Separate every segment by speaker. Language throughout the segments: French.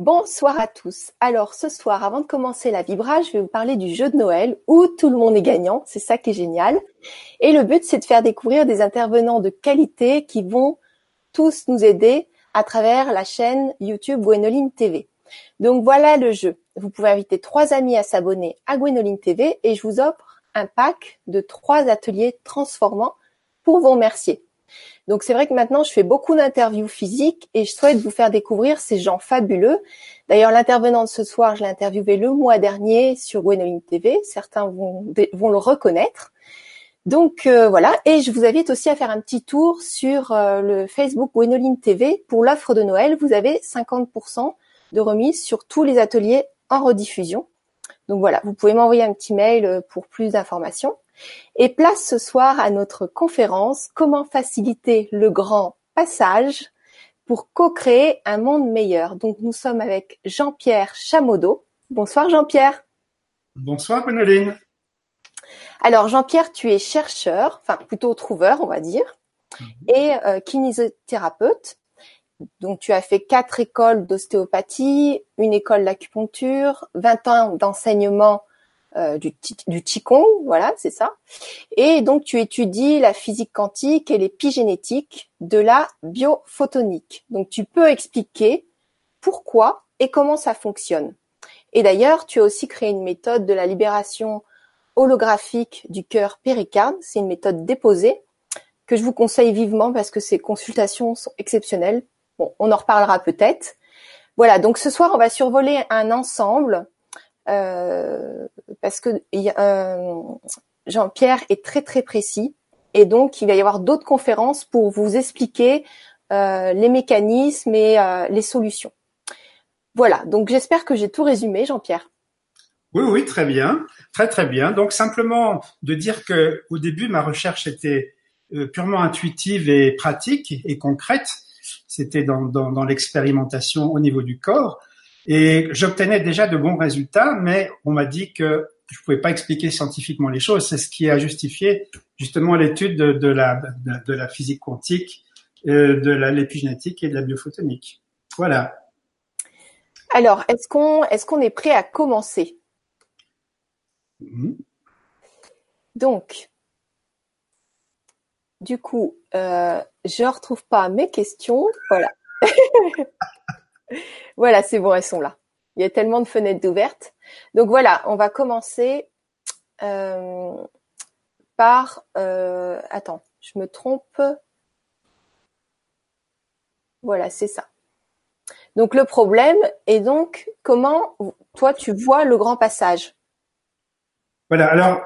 Speaker 1: Bonsoir à tous. Alors ce soir, avant de commencer la Vibra, je vais vous parler du jeu de Noël où tout le monde est gagnant. C'est ça qui est génial. Et le but, c'est de faire découvrir des intervenants de qualité qui vont tous nous aider à travers la chaîne YouTube Gwenoline TV. Donc voilà le jeu. Vous pouvez inviter trois amis à s'abonner à Gwenoline TV et je vous offre un pack de trois ateliers transformants pour vous remercier. Donc c'est vrai que maintenant je fais beaucoup d'interviews physiques et je souhaite vous faire découvrir ces gens fabuleux. D'ailleurs l'intervenant de ce soir, je l'ai interviewé le mois dernier sur Gwenoline TV. Certains vont, le reconnaître. Donc euh, voilà, et je vous invite aussi à faire un petit tour sur euh, le Facebook Gwenoline TV. Pour l'offre de Noël, vous avez 50% de remise sur tous les ateliers en rediffusion. Donc voilà, vous pouvez m'envoyer un petit mail euh, pour plus d'informations. Et place ce soir à notre conférence Comment faciliter le grand passage pour co-créer un monde meilleur. Donc nous sommes avec Jean-Pierre Chamodo. Bonsoir Jean-Pierre.
Speaker 2: Bonsoir Gwenoline.
Speaker 1: Alors Jean-Pierre, tu es chercheur, enfin plutôt trouveur on va dire, mhm. et euh, kinésithérapeute. Donc tu as fait quatre écoles d'ostéopathie, une école d'acupuncture, 20 ans d'enseignement euh, du, du voilà, c'est ça. Et donc tu étudies la physique quantique et l'épigénétique de la biophotonique. Donc tu peux expliquer pourquoi et comment ça fonctionne. Et d'ailleurs, tu as aussi créé une méthode de la libération holographique du cœur péricarde. C'est une méthode déposée que je vous conseille vivement parce que ces consultations sont exceptionnelles. Bon, on en reparlera peut-être. Voilà, donc ce soir, on va survoler un ensemble parce que euh, Jean-Pierre est très très précis et donc il va y avoir d'autres conférences pour vous expliquer euh, les mécanismes et les solutions. Voilà, donc j'espère que j'ai tout résumé, Jean-Pierre.
Speaker 2: Oui, oui, très bien, très très bien. Donc simplement de dire que au début ma recherche était purement intuitive et pratique et concrète. C'était dans l'expérimentation au niveau du corps. Et j'obtenais déjà de bons résultats, mais on m'a dit que je pouvais pas expliquer scientifiquement les choses. C'est ce qui a justifié justement l'étude de, la, de, la physique quantique, euh, de l'épigénétique et de la biophotonique. Voilà.
Speaker 1: Alors, est-ce qu'on est, qu'on est prêt à commencer? Mm-hmm. Donc, du coup, euh, je retrouve pas mes questions. Voilà. Voilà, c'est bon, elles sont là. Il y a tellement de fenêtres ouvertes. Donc voilà, on va commencer euh, par... Euh, attends, je me trompe. Voilà, c'est ça. Donc le problème est donc comment toi tu vois le grand passage
Speaker 2: Voilà, alors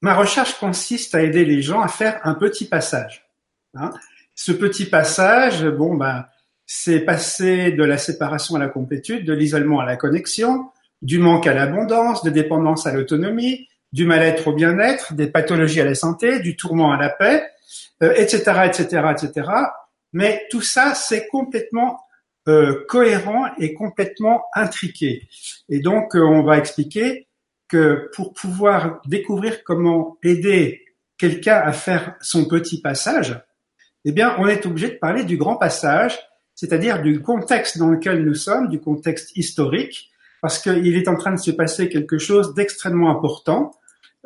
Speaker 2: ma recherche consiste à aider les gens à faire un petit passage. Hein. Ce petit passage, bon ben, c'est passer de la séparation à la complétude, de l'isolement à la connexion, du manque à l'abondance, de dépendance à l'autonomie, du mal-être au bien-être, des pathologies à la santé, du tourment à la paix, etc., etc., etc. Mais tout ça, c'est complètement euh, cohérent et complètement intriqué. Et donc, euh, on va expliquer que pour pouvoir découvrir comment aider quelqu'un à faire son petit passage, eh bien, on est obligé de parler du grand passage c'est-à-dire du contexte dans lequel nous sommes, du contexte historique, parce qu'il est en train de se passer quelque chose d'extrêmement important,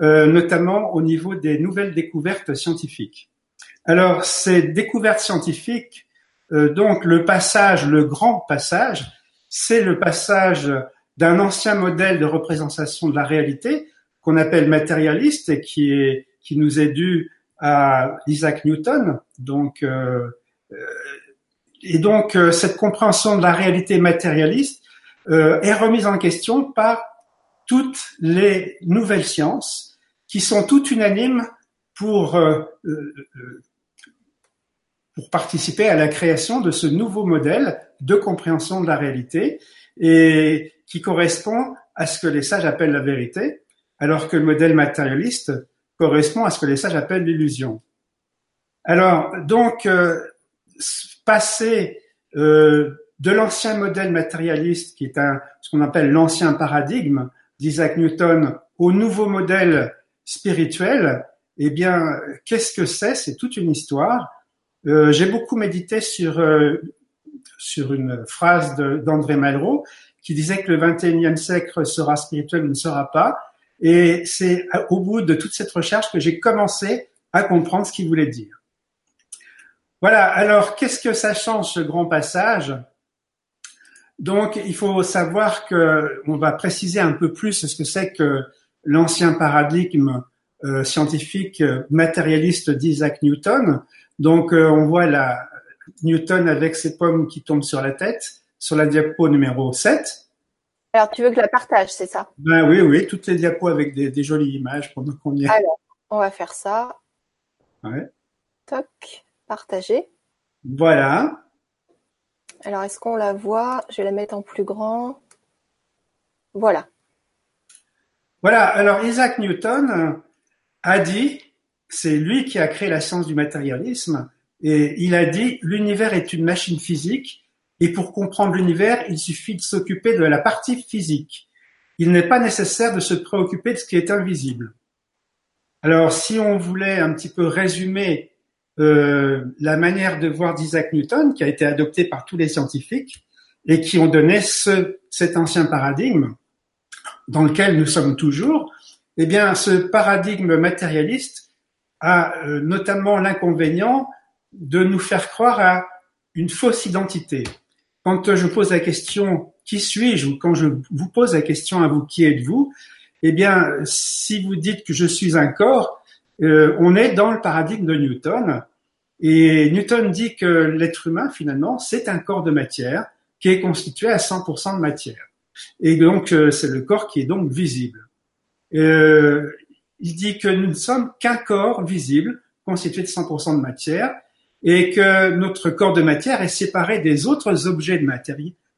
Speaker 2: euh, notamment au niveau des nouvelles découvertes scientifiques. Alors, ces découvertes scientifiques, euh, donc le passage, le grand passage, c'est le passage d'un ancien modèle de représentation de la réalité qu'on appelle matérialiste et qui nous est dû à Isaac Newton, donc euh, et donc, euh, cette compréhension de la réalité matérialiste euh, est remise en question par toutes les nouvelles sciences qui sont toutes unanimes pour, euh, pour participer à la création de ce nouveau modèle de compréhension de la réalité et qui correspond à ce que les sages appellent la vérité, alors que le modèle matérialiste correspond à ce que les sages appellent l'illusion. Alors, donc, passer euh, de l'ancien modèle matérialiste, qui est un, ce qu'on appelle l'ancien paradigme d'Isaac Newton, au nouveau modèle spirituel, eh bien, qu'est-ce que c'est? C'est toute une histoire. Euh, J'ai beaucoup médité sur euh, sur une phrase d'André Malraux qui disait que le 21e siècle sera spirituel ou ne sera pas. Et c'est au bout de toute cette recherche que j'ai commencé à comprendre ce qu'il voulait dire. Voilà, alors qu'est-ce que ça change ce grand passage? Donc il faut savoir que on va préciser un peu plus ce que c'est que l'ancien paradigme euh, scientifique matérialiste d'Isaac Newton. Donc euh, on voit la Newton avec ses pommes qui tombent sur la tête sur la diapo numéro 7.
Speaker 1: Alors tu veux que je la partage, c'est ça?
Speaker 2: Ben oui, oui, toutes les diapos avec des, des jolies images pendant qu'on y est.
Speaker 1: Alors, on va faire ça.
Speaker 2: Ouais.
Speaker 1: Toc, partager.
Speaker 2: Voilà.
Speaker 1: Alors est-ce qu'on la voit? Je vais la mettre en plus grand. Voilà.
Speaker 2: Voilà, alors Isaac Newton a dit, c'est lui qui a créé la science du matérialisme, et il a dit l'univers est une machine physique et pour comprendre l'univers, il suffit de s'occuper de la partie physique. Il n'est pas nécessaire de se préoccuper de ce qui est invisible. Alors, si on voulait un petit peu résumer euh, la manière de voir d'Isaac Newton, qui a été adoptée par tous les scientifiques et qui ont donné ce, cet ancien paradigme dans lequel nous sommes toujours, eh bien, ce paradigme matérialiste a euh, notamment l'inconvénient de nous faire croire à une fausse identité. Quand je pose la question qui suis-je ou quand je vous pose la question à vous qui êtes-vous, eh bien, si vous dites que je suis un corps, euh, on est dans le paradigme de Newton. Et Newton dit que l'être humain, finalement, c'est un corps de matière qui est constitué à 100% de matière. Et donc, euh, c'est le corps qui est donc visible. Euh, il dit que nous ne sommes qu'un corps visible constitué de 100% de matière et que notre corps de matière est séparé des autres objets de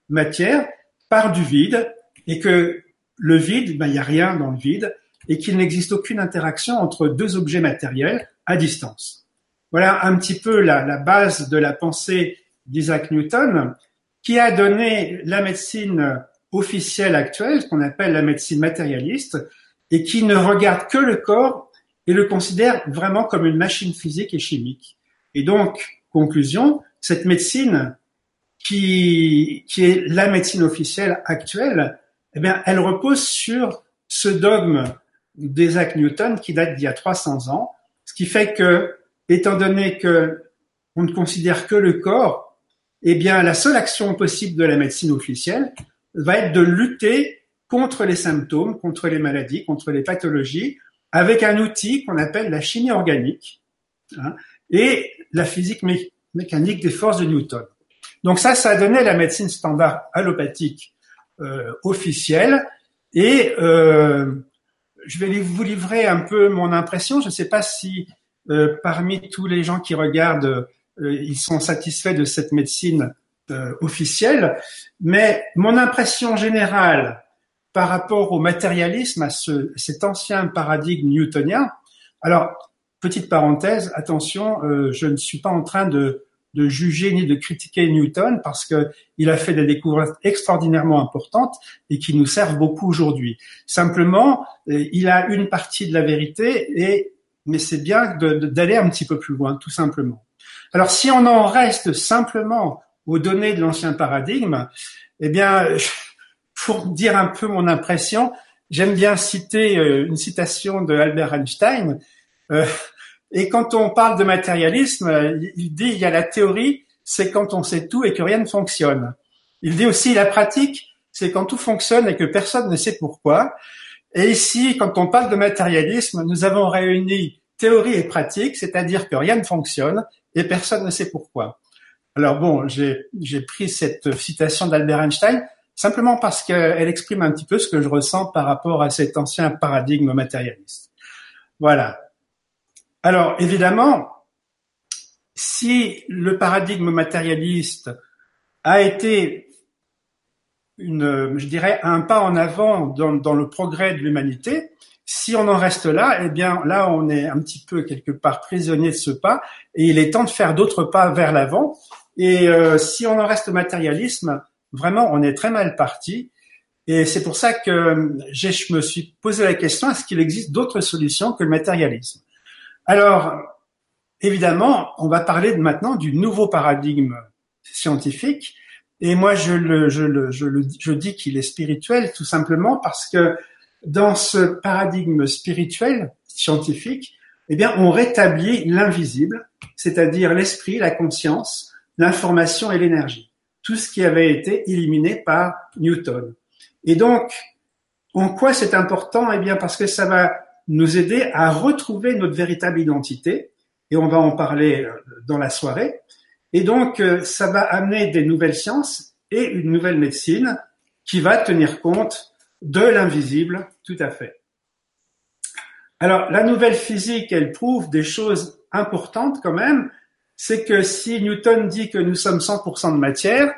Speaker 2: matière, par du vide et que le vide, ben, il n'y a rien dans le vide et qu'il n'existe aucune interaction entre deux objets matériels à distance. Voilà un petit peu la, base de la pensée d'Isaac Newton qui a donné la médecine officielle actuelle, qu'on appelle la médecine matérialiste, et qui ne regarde que le corps et le considère vraiment comme une machine physique et chimique. Et donc, conclusion, cette médecine qui, qui est la médecine officielle actuelle, eh bien, elle repose sur ce dogme d'Isaac Newton qui date d'il y a 300 ans, ce qui fait que, étant donné que on ne considère que le corps, eh bien, la seule action possible de la médecine officielle va être de lutter contre les symptômes, contre les maladies, contre les pathologies, avec un outil qu'on appelle la chimie organique. Hein, et la physique mécanique des forces de Newton. Donc ça, ça a donné la médecine standard allopathique euh, officielle. Et euh, je vais vous livrer un peu mon impression. Je ne sais pas si euh, parmi tous les gens qui regardent, euh, ils sont satisfaits de cette médecine euh, officielle, mais mon impression générale par rapport au matérialisme, à ce, cet ancien paradigme newtonien. Alors, petite parenthèse, attention, euh, je ne suis pas en train de, de, juger ni de critiquer Newton parce que il a fait des découvertes extraordinairement importantes et qui nous servent beaucoup aujourd'hui. Simplement, euh, il a une partie de la vérité et mais c'est bien d'aller un petit peu plus loin, tout simplement. Alors, si on en reste simplement aux données de l'ancien paradigme, eh bien, pour dire un peu mon impression, j'aime bien citer euh, une citation de Albert Einstein euh, et quand on parle de matérialisme, il dit il y a la théorie, c'est quand on sait tout et que rien ne fonctionne. Il dit aussi la pratique, c'est quand tout fonctionne et que personne ne sait pourquoi. Et ici, quand on parle de matérialisme, nous avons réuni théorie et pratique, c'est-à-dire que rien ne fonctionne et personne ne sait pourquoi. Alors bon, j'ai pris cette citation d'Albert Einstein simplement parce qu'elle exprime un petit peu ce que je ressens par rapport à cet ancien paradigme matérialiste. Voilà. Alors évidemment, si le paradigme matérialiste a été une, je dirais, un pas en avant dans, le progrès de l'humanité, si on en reste là, eh bien là on est un petit peu quelque part prisonnier de ce pas, et il est temps de faire d'autres pas vers l'avant. Et euh, si on en reste au matérialisme, vraiment on est très mal parti. Et c'est pour ça que je me suis posé la question est-ce qu'il existe d'autres solutions que le matérialisme? Alors, évidemment, on va parler maintenant du nouveau paradigme scientifique. Et moi, je le, je le, je le, je dis qu'il est spirituel tout simplement parce que dans ce paradigme spirituel scientifique, eh bien, on rétablit l'invisible, c'est-à-dire l'esprit, la conscience, l'information et l'énergie. Tout ce qui avait été éliminé par Newton. Et donc, en quoi c'est important? Eh bien, parce que ça va nous aider à retrouver notre véritable identité, et on va en parler euh, dans la soirée. Et donc, euh, ça va amener des nouvelles sciences et une nouvelle médecine qui va tenir compte de l'invisible, tout à fait. Alors, la nouvelle physique, elle prouve des choses importantes quand même. C'est que si Newton dit que nous sommes 100% de matière,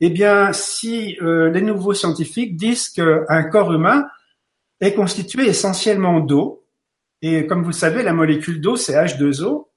Speaker 2: eh bien, si euh, les nouveaux scientifiques disent qu'un corps humain est constitué essentiellement d'eau, et comme vous le savez, la molécule d'eau, c'est H2O,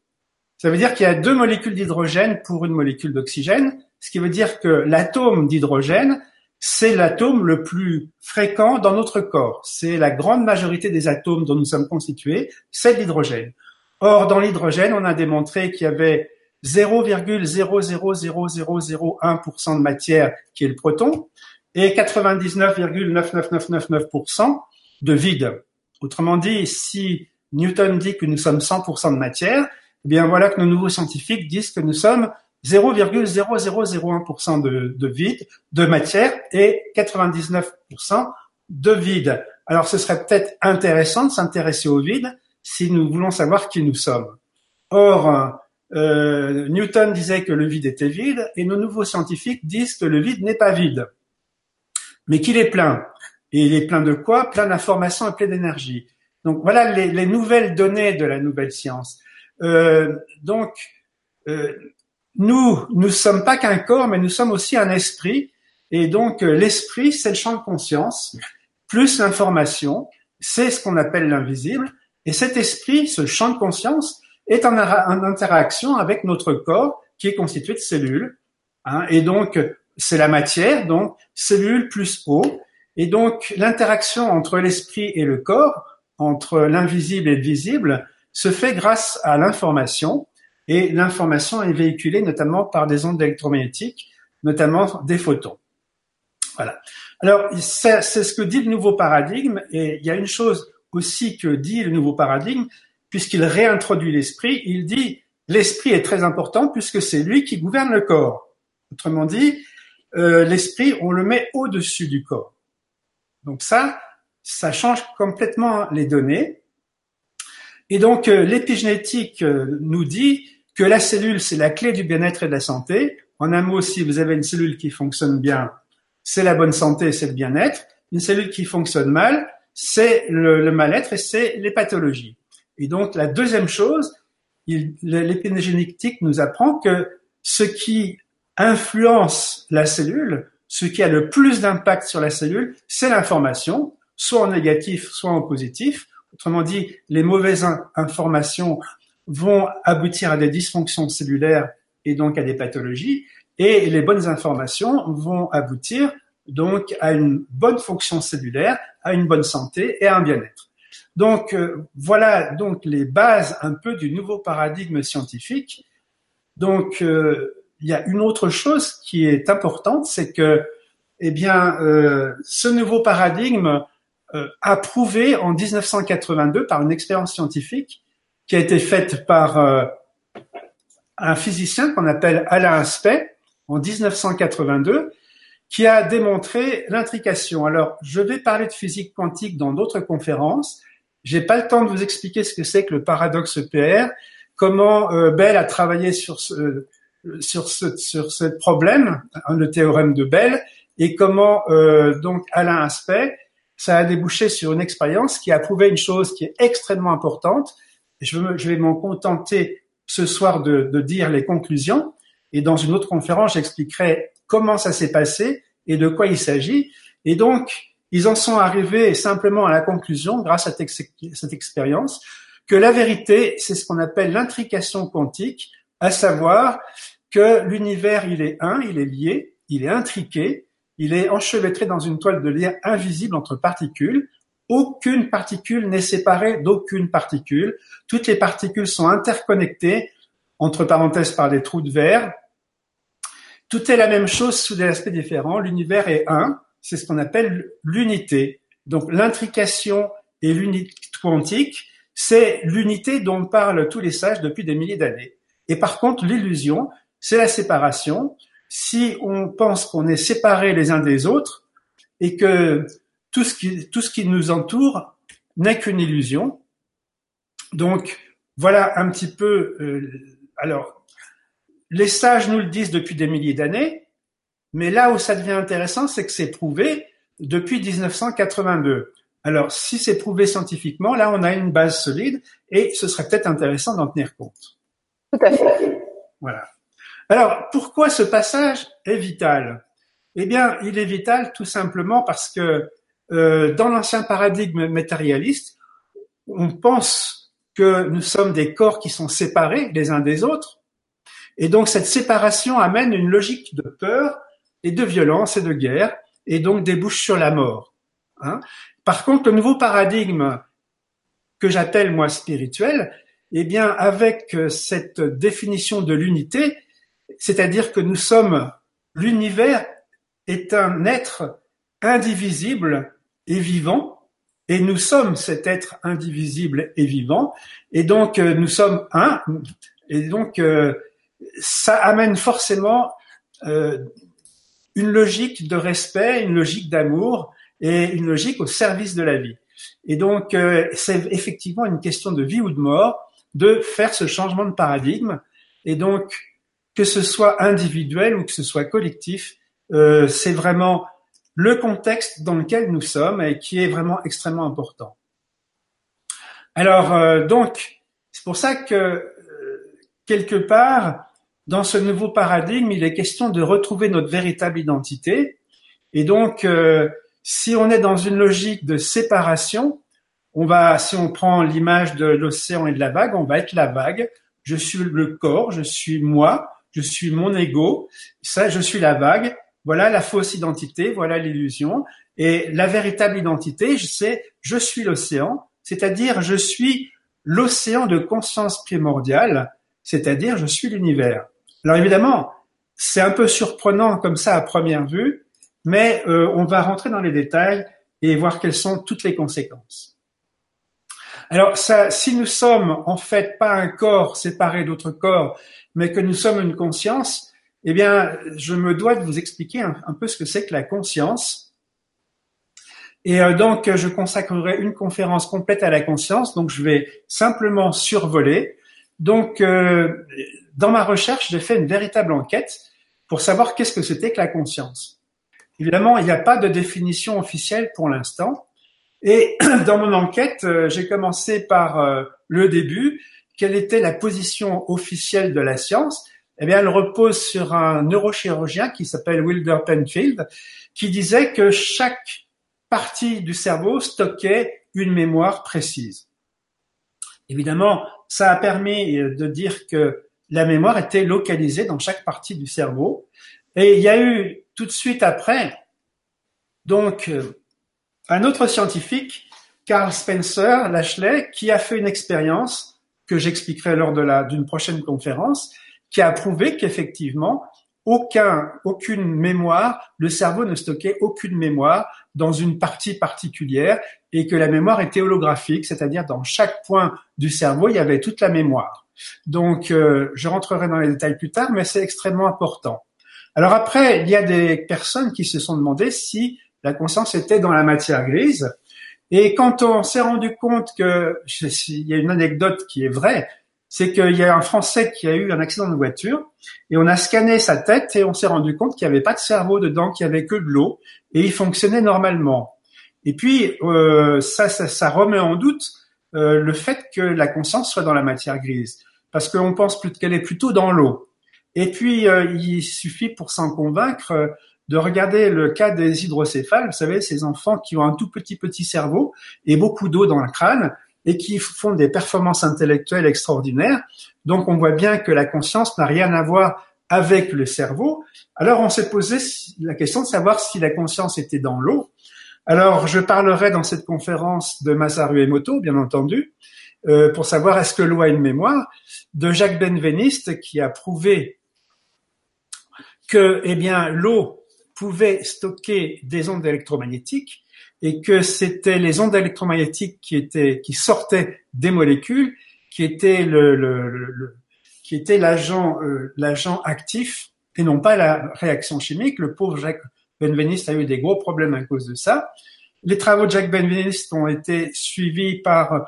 Speaker 2: ça veut dire qu'il y a deux molécules d'hydrogène pour une molécule d'oxygène, ce qui veut dire que l'atome d'hydrogène, c'est l'atome le plus fréquent dans notre corps. C'est la grande majorité des atomes dont nous sommes constitués, c'est l'hydrogène. Or, dans l'hydrogène, on a démontré qu'il y avait 0,000001% de matière qui est le proton et 99,99999% de vide. Autrement dit, si Newton dit que nous sommes 100% de matière, eh bien voilà que nos nouveaux scientifiques disent que nous sommes 0,0001% de, de vide, de matière et 99% de vide. Alors ce serait peut-être intéressant de s'intéresser au vide si nous voulons savoir qui nous sommes. Or, euh, Newton disait que le vide était vide et nos nouveaux scientifiques disent que le vide n'est pas vide, mais qu'il est plein. Et il est plein de quoi? Plein d'informations et plein d'énergie. Donc voilà les, les, nouvelles données de la nouvelle science. Euh, donc euh, nous, nous sommes pas qu'un corps, mais nous sommes aussi un esprit. Et donc euh, l'esprit, c'est le champ de conscience, plus l'information, c'est ce qu'on appelle l'invisible. Et cet esprit, ce champ de conscience, est en, interaction avec notre corps qui est constitué de cellules. Hein, et donc, c'est la matière, donc cellules plus eau. Et donc, l'interaction entre l'esprit et le corps, entre l'invisible et le visible, se fait grâce à l'information. Et l'information est véhiculée notamment par des ondes électromagnétiques, notamment des photons. Voilà. Alors, c'est ce que dit le nouveau paradigme. Et il y a une chose aussi que dit le nouveau paradigme, puisqu'il réintroduit l'esprit, il dit l'esprit est très important puisque c'est lui qui gouverne le corps. Autrement dit, euh, l'esprit, on le met au-dessus du corps. Donc ça, ça change complètement les données. Et donc euh, l'épigénétique euh, nous dit que la cellule, c'est la clé du bien-être et de la santé. En un mot, si vous avez une cellule qui fonctionne bien, c'est la bonne santé, c'est le bien-être. Une cellule qui fonctionne mal, c'est le, le mal-être et c'est les pathologies. Et donc, la deuxième chose, l'épigénétique nous apprend que ce qui influence la cellule, ce qui a le plus d'impact sur la cellule, c'est l'information, soit en négatif, soit en positif. Autrement dit, les mauvaises informations vont aboutir à des dysfonctions cellulaires et donc à des pathologies, et les bonnes informations vont aboutir donc à une bonne fonction cellulaire, à une bonne santé et à un bien-être. Donc euh, voilà donc les bases un peu du nouveau paradigme scientifique. Donc euh, il y a une autre chose qui est importante, c'est que eh bien euh, ce nouveau paradigme a prouvé en 1982 par une expérience scientifique qui a été faite par un physicien qu'on appelle Alain Aspect en 1982 qui a démontré l'intrication. Alors, je vais parler de physique quantique dans d'autres conférences, j'ai pas le temps de vous expliquer ce que c'est que le paradoxe EPR, comment euh, Bell a travaillé sur ce, sur ce, sur ce problème, hein, le théorème de Bell, et comment euh, donc Alain Aspect, ça a débouché sur une expérience qui a prouvé une chose qui est extrêmement importante. je, je vais m'en contenter ce soir de, de dire les conclusions, et dans une autre conférence, j'expliquerai comment ça s'est passé et de quoi il s'agit. Et donc, ils en sont arrivés simplement à la conclusion, grâce à cette expérience, que la vérité, c'est ce qu'on appelle l'intrication quantique, à savoir que l'univers, il est un, il est lié, il est intriqué, il est enchevêtré dans une toile de lien invisible entre particules. Aucune particule n'est séparée d'aucune particule. Toutes les particules sont interconnectées, entre parenthèses par des trous de verre. tout est la même chose sous des aspects différents. L'univers est un, c'est ce qu'on appelle l'unité. Donc l'intrication et l'unité quantique, c'est l'unité dont parlent tous les sages depuis des milliers d'années. Et par contre, l'illusion, c'est la séparation. Si on pense qu'on est séparés les uns des autres et que tout ce qui, tout ce qui nous entoure n'est qu'une illusion. Donc, voilà un petit peu, euh, alors, les sages nous le disent depuis des milliers d'années, mais là où ça devient intéressant, c'est que c'est prouvé depuis 1982. Alors, si c'est prouvé scientifiquement, là, on a une base solide et ce serait peut-être intéressant d'en tenir compte.
Speaker 1: Tout à fait.
Speaker 2: Voilà. Alors, pourquoi ce passage est vital? Eh bien, il est vital tout simplement parce que euh, dans l'ancien paradigme matérialiste, on pense que nous sommes des corps qui sont séparés les uns des autres, et donc cette séparation amène une logique de peur et de violence et de guerre, et donc débouche sur la mort. Hein. Par contre, le nouveau paradigme que j'appelle moi spirituel, eh bien, avec euh, cette définition de l'unité, c'est-à-dire que nous sommes, l'univers est un être indivisible et vivant, et nous sommes cet être indivisible et vivant, et donc euh, nous sommes un, et donc euh, ça amène forcément une logique de respect, une logique d'amour et une logique au service de la vie. Et donc c'est effectivement une question de vie ou de mort de faire ce changement de paradigme. Et donc, que ce soit individuel ou que ce soit collectif, euh, c'est vraiment le contexte dans lequel nous sommes et qui est vraiment extrêmement important. Alors, euh, donc, c'est pour ça que, euh, quelque part, dans ce nouveau paradigme, il est question de retrouver notre véritable identité. Et donc, si on est dans une logique de séparation, on va, si on prend l'image de l'océan et de la vague, on va être la vague. Je suis le corps, je suis moi, je suis mon ego. Ça, je suis la vague. Voilà la fausse identité, voilà l'illusion. Et la véritable identité, c'est je suis l'océan, c'est-à-dire je suis l'océan de conscience primordiale, c'est-à-dire je suis l'univers. Alors évidemment, c'est un peu surprenant comme ça à première vue, mais euh, on va rentrer dans les détails et voir quelles sont toutes les conséquences. Alors, ça, si nous sommes en fait pas un corps séparé d'autres corps, mais que nous sommes une conscience, eh bien, je me dois de vous expliquer un, peu ce que c'est que la conscience. Et euh, donc, je consacrerai une conférence complète à la conscience. Donc, je vais simplement survoler. Donc, euh, dans ma recherche, j'ai fait une véritable enquête pour savoir qu'est-ce que c'était que la conscience. Évidemment, il n'y a pas de définition officielle pour l'instant. Et dans mon enquête, euh, j'ai commencé par euh, le début. Quelle était la position officielle de la science? Eh bien, elle repose sur un neurochirurgien qui s'appelle Wilder Penfield, qui disait que chaque partie du cerveau stockait une mémoire précise. Évidemment, ça a permis euh, de dire que la mémoire était localisée dans chaque partie du cerveau. Et il y a eu tout de suite après, donc un autre scientifique, Carl Spencer Lashley, qui a fait une expérience que j'expliquerai lors de la d'une prochaine conférence, qui a prouvé qu'effectivement aucun, aucune mémoire, le cerveau ne stockait aucune mémoire dans une partie particulière et que la mémoire était holographique, c'est-à-dire dans chaque point du cerveau, il y avait toute la mémoire. Donc, euh, je rentrerai dans les détails plus tard, mais c'est extrêmement important. Alors après, il y a des personnes qui se sont demandé si la conscience était dans la matière grise. Et quand on s'est rendu compte que, il y a une anecdote qui est vraie, c'est qu'il y a un Français qui a eu un accident de voiture et on a scanné sa tête et on s'est rendu compte qu'il n'y avait pas de cerveau dedans, qu'il y avait que de l'eau et il fonctionnait normalement. Et puis euh, ça, ça, remet en doute euh, le fait que la conscience soit dans la matière grise, parce qu'on pense qu'elle est plutôt dans l'eau. Et puis euh, il suffit pour s'en convaincre de regarder le cas des hydrocéphales, vous savez, ces enfants qui ont un tout petit petit cerveau et beaucoup d'eau dans le crâne et qui font des performances intellectuelles extraordinaires. Donc on voit bien que la conscience n'a rien à voir avec le cerveau. Alors on s'est posé la question de savoir si la conscience était dans l'eau. Alors je parlerai dans cette conférence de Masaru Emoto, bien entendu, euh, pour savoir est-ce que l'eau a une mémoire, de Jacques Benveniste qui a prouvé que, eh bien, l'eau pouvait stocker des ondes électromagnétiques et que c'était les ondes électromagnétiques qui étaient, qui sortaient des molécules, qui étaient le, le, le qui était l'agent, euh, l'agent actif et non pas la réaction chimique. Le pauvre Jacques Benveniste a eu des gros problèmes à cause de ça. Les travaux de Jacques Benveniste ont été suivis par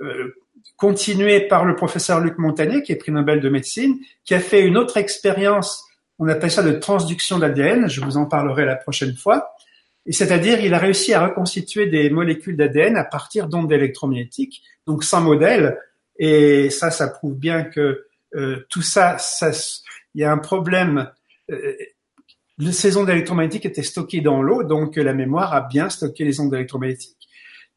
Speaker 2: euh, continué par le professeur Luc Montagnier, qui est prix Nobel de médecine, qui a fait une autre expérience, on appelle ça de transduction d'ADN, je vous en parlerai la prochaine fois, et c'est-à-dire il a réussi à reconstituer des molécules d'ADN à partir d'ondes électromagnétiques, donc sans modèle, et ça, ça prouve bien que euh, tout ça, il y a un problème. Euh, ces ondes électromagnétiques étaient stockées dans l'eau, donc la mémoire a bien stocké les ondes électromagnétiques.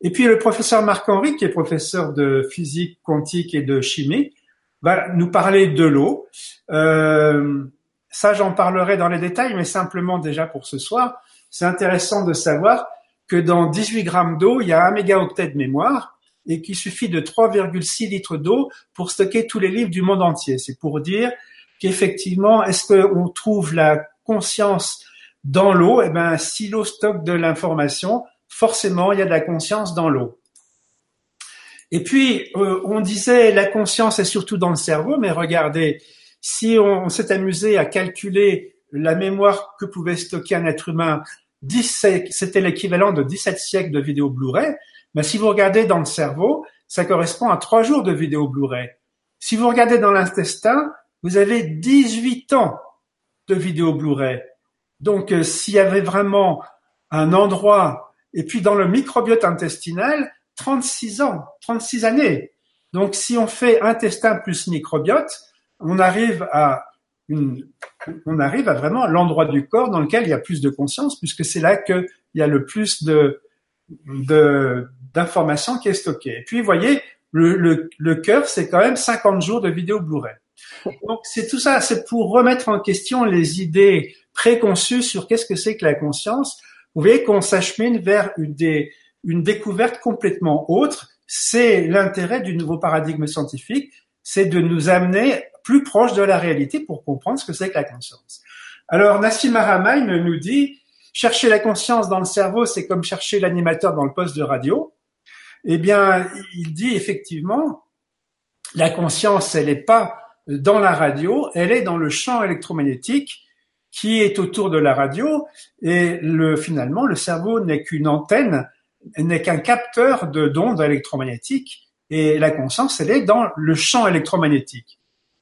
Speaker 2: Et puis le professeur Marc-Henri, qui est professeur de physique quantique et de chimie, va nous parler de l'eau. Euh, ça, j'en parlerai dans les détails, mais simplement déjà pour ce soir, c'est intéressant de savoir que dans 18 grammes d'eau, il y a un mégaoctet de mémoire et qu'il suffit de 3,6 litres d'eau pour stocker tous les livres du monde entier. C'est pour dire qu'effectivement, est-ce qu'on trouve la conscience dans l'eau? Eh ben, si l'eau stocke de l'information, forcément, il y a de la conscience dans l'eau. Et puis, euh, on disait la conscience est surtout dans le cerveau, mais regardez, si on, s'est amusé à calculer la mémoire que pouvait stocker un être humain, c'était l'équivalent de 17 siècles de vidéo Blu-ray, mais si vous regardez dans le cerveau, ça correspond à trois jours de vidéo Blu-ray. Si vous regardez dans l'intestin, vous avez 18 ans de vidéo Blu-ray. Donc, euh, s'il y avait vraiment un endroit et puis dans le microbiote intestinal, 36 ans, 36 années. Donc si on fait intestin plus microbiote, on arrive à une, on arrive à vraiment l'endroit du corps dans lequel il y a plus de conscience, puisque c'est là qu'il y a le plus de, d'informations qui est stockée. Et puis, vous voyez, le, le, le cœur, c'est quand même 50 jours de vidéo Blu-ray. Donc, c'est tout ça, c'est pour remettre en question les idées préconçues sur qu'est-ce que c'est que la conscience vous voyez qu'on s'achemine vers une, une découverte complètement autre. C'est l'intérêt du nouveau paradigme scientifique, c'est de nous amener plus proche de la réalité pour comprendre ce que c'est que la conscience. Alors Nassim Haramein nous dit chercher la conscience dans le cerveau, c'est comme chercher l'animateur dans le poste de radio. Eh bien, il dit effectivement, la conscience, elle n'est pas dans la radio, elle est dans le champ électromagnétique qui est autour de la radio et le, finalement le cerveau n'est qu'une antenne, n'est qu'un capteur de d'ondes électromagnétiques et la conscience elle est dans le champ électromagnétique.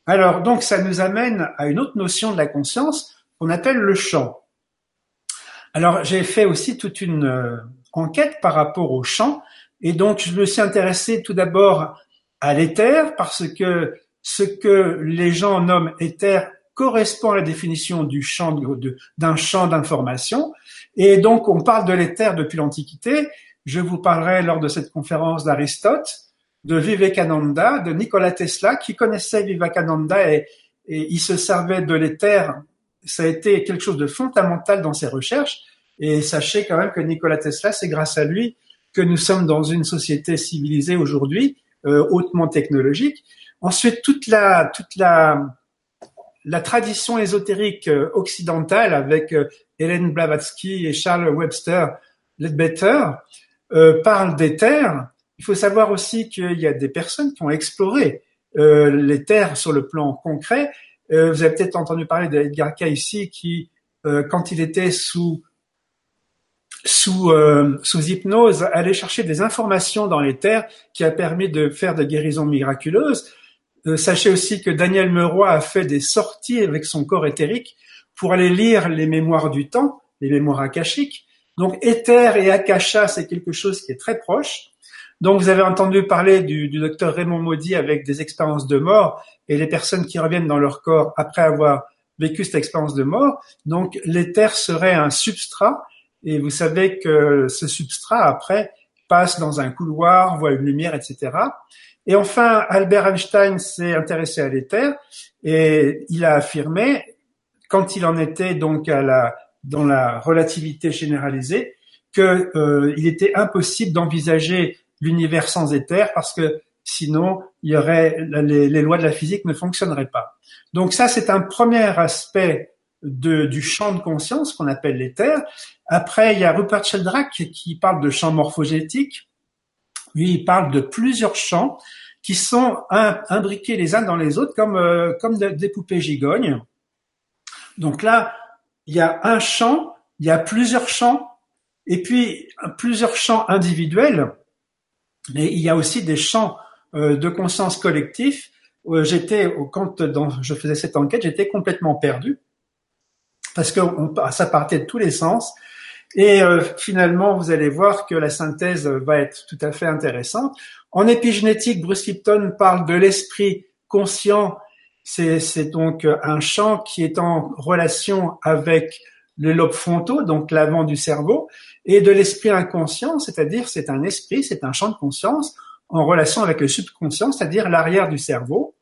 Speaker 2: Alors donc ça nous amène à une autre notion de la conscience qu'on appelle le champ. Alors j'ai fait aussi toute une euh, enquête par rapport au champ et donc je me suis intéressé tout d'abord à l'éther parce que ce que les gens nomment éther correspond à la définition du champ d'un champ d'information. Et donc, on parle de l'éther depuis l'Antiquité. Je vous parlerai lors de cette conférence d'Aristote, de Vivekananda, de Nikola Tesla, qui connaissait Vivekananda et, et il se servait de l'éther. Ça a été quelque chose de fondamental dans ses recherches. Et sachez quand même que Nikola Tesla, c'est grâce à lui que nous sommes dans une société civilisée aujourd'hui, euh, hautement technologique. Ensuite, toute la, toute la, la tradition ésotérique euh, occidentale avec euh, Hélène Blavatsky et Charles Webster Ledbetter euh, parle d'éther. Il faut savoir aussi qu'il y a des personnes qui ont exploré euh, les terres sur le plan concret. Euh, vous avez peut-être entendu parler d'Edgar ici qui, quand il était sous sous, sous hypnose, allait chercher des informations dans les terres qui a permis de faire des guérisons miraculeuses. Euh, sachez aussi que Daniel Meroy a fait des sorties avec son corps éthérique pour aller lire les mémoires du temps, les mémoires akashiques. Donc éther et akasha, c'est quelque chose qui est très proche. Donc vous avez entendu parler du, du docteur Raymond Maudit avec des expériences de mort et les personnes qui reviennent dans leur corps après avoir vécu cette expérience de mort. Donc l'éther serait un substrat et vous savez que ce substrat après passe dans un couloir, voit une lumière, etc. Et enfin, Albert Einstein s'est intéressé à l'éther et il a affirmé, quand il en était donc à la, dans la relativité généralisée, qu'il euh, était impossible d'envisager l'univers sans éther parce que sinon il aurait les, lois de la physique ne fonctionneraient pas. Donc ça c'est un premier aspect du champ de conscience qu'on appelle l'éther. Après, il y a Rupert Sheldrake qui parle de champ morphogénétique. Lui, il parle de plusieurs champs qui sont imbriqués les uns dans les autres comme, euh, comme des poupées gigognes. Donc là, il y a un champ, il y a plusieurs champs, et puis plusieurs champs individuels, mais il y a aussi des champs euh, de conscience collectif. J'étais, quand je faisais cette enquête, j'étais complètement perdu parce que ça partait de tous les sens. Et euh, finalement, vous allez voir que la synthèse va être tout à fait intéressante. En épigénétique, Bruce Lipton parle de l'esprit conscient. C'est donc un champ qui est en relation avec le lobe frontaux, donc l'avant du cerveau, et de l'esprit inconscient, c'est-à-dire c'est un esprit, c'est un champ de conscience en relation avec le subconscient, c'est-à-dire l'arrière du cerveau.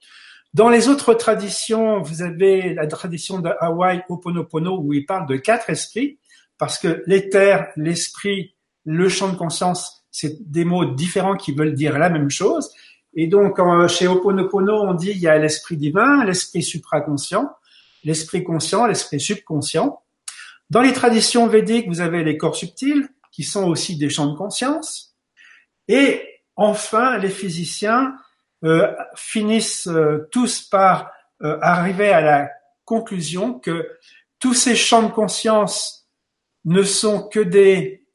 Speaker 2: Dans les autres traditions, vous avez la tradition de Hawaï, Oponopono, où il parle de quatre esprits, parce que l'éther, l'esprit, le champ de conscience, c'est des mots différents qui veulent dire la même chose. Et donc, chez Oponopono, on dit il y a l'esprit divin, l'esprit supraconscient, l'esprit conscient, l'esprit subconscient. Dans les traditions védiques, vous avez les corps subtils, qui sont aussi des champs de conscience. Et enfin, les physiciens euh, finissent euh, tous par euh, arriver à la conclusion que tous ces champs de conscience ne sont que des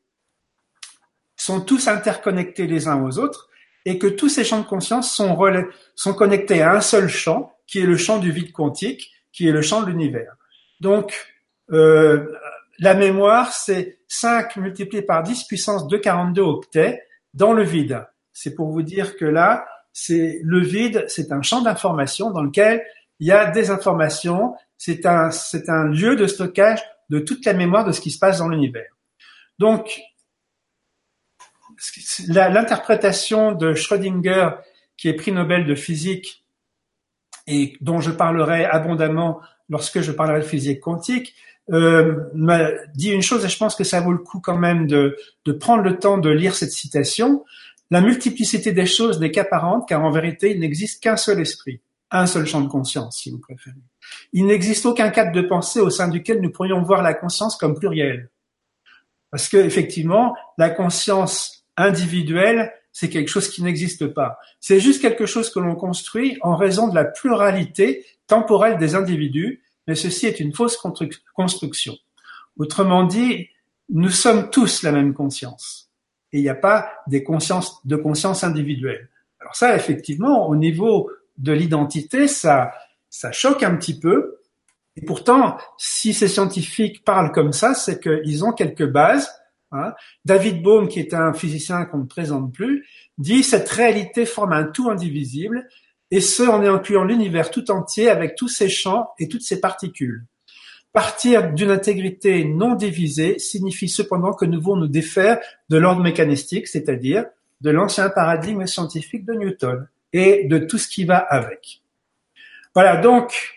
Speaker 2: sont tous interconnectés les uns aux autres et que tous ces champs de conscience sont, sont connectés à un seul champ qui est le champ du vide quantique, qui est le champ de l'univers. Donc, la mémoire, c'est 5 multiplié par 10 puissance de 42 octets dans le vide. C'est pour vous dire que là, c'est le vide, c'est un champ d'information dans lequel il y a des informations. C'est un, c'est un lieu de stockage de toute la mémoire de ce qui se passe dans l'univers. Donc, l'interprétation de Schrödinger, qui est prix Nobel de physique et dont je parlerai abondamment lorsque je parlerai de physique quantique, euh, m'a dit une chose et je pense que ça vaut le coup quand même de, de prendre le temps de lire cette citation. La multiplicité des choses n'est qu'apparente, car en vérité, il n'existe qu'un seul esprit, un seul champ de conscience, si vous préférez. Il n'existe aucun cadre de pensée au sein duquel nous pourrions voir la conscience comme plurielle. Parce que, effectivement, la conscience individuelle, c'est quelque chose qui n'existe pas. C'est juste quelque chose que l'on construit en raison de la pluralité temporelle des individus, mais ceci est une fausse construction. Autrement dit, nous sommes tous la même conscience et il n'y a pas des consciences de conscience individuelle. Alors ça, effectivement, au niveau de l'identité, ça, ça choque un petit peu. Et pourtant, si ces scientifiques parlent comme ça, c'est qu'ils ont quelques bases. Hein. David Bohm, qui est un physicien qu'on ne présente plus, dit cette réalité forme un tout indivisible, et ce en incluant l'univers tout entier avec tous ses champs et toutes ses particules. Partir d'une intégrité non divisée signifie cependant que nous devons nous défaire de l'ordre mécanistique, c'est-à-dire de l'ancien paradigme scientifique de Newton et de tout ce qui va avec. Voilà, donc,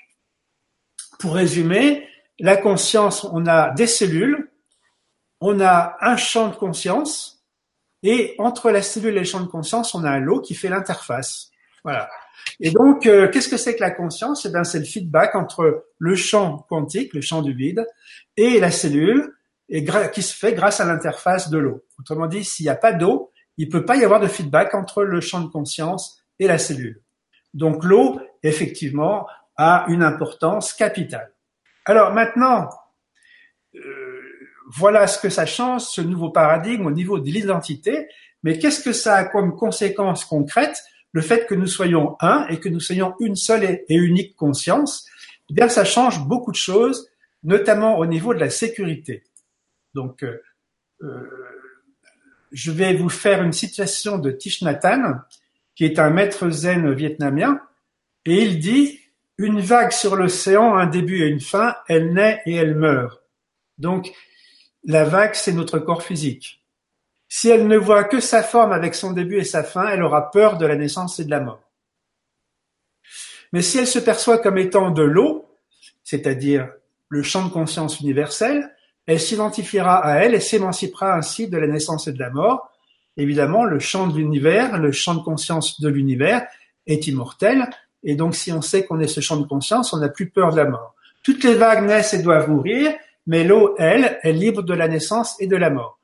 Speaker 2: pour résumer, la conscience, on a des cellules, on a un champ de conscience, et entre la cellule et le champ de conscience, on a un lot qui fait l'interface. Voilà. Et donc, euh, qu'est-ce que c'est que la conscience? Eh bien, c'est le feedback entre le champ quantique, le champ du vide, et la cellule, qui se fait grâce à l'interface de l'eau. Autrement dit, s'il n'y a pas d'eau, il ne peut pas y avoir de feedback entre le champ de conscience et la cellule. Donc, l'eau, effectivement, a une importance capitale. Alors maintenant, euh, voilà ce que ça change, ce nouveau paradigme au niveau de l'identité, mais qu'est-ce que ça a comme conséquence concrète le fait que nous soyons un et que nous soyons une seule et unique conscience, eh bien, ça change beaucoup de choses, notamment au niveau de la sécurité. Donc, euh, euh, je vais vous faire une situation de Thich Nhat qui est un maître zen vietnamien, et il dit une vague sur l'océan, un début et une fin, elle naît et elle meurt. Donc, la vague, c'est notre corps physique. Si elle ne voit que sa forme avec son début et sa fin, elle aura peur de la naissance et de la mort. Mais si elle se perçoit comme étant de l'eau, c'est-à-dire le champ de conscience universel, elle s'identifiera à elle et s'émancipera ainsi de la naissance et de la mort. Évidemment, le champ de l'univers, le champ de conscience de l'univers est immortel, et donc si on sait qu'on est ce champ de conscience, on n'a plus peur de la mort. Toutes les vagues naissent et doivent mourir, mais l'eau, elle, est libre de la naissance et de la mort.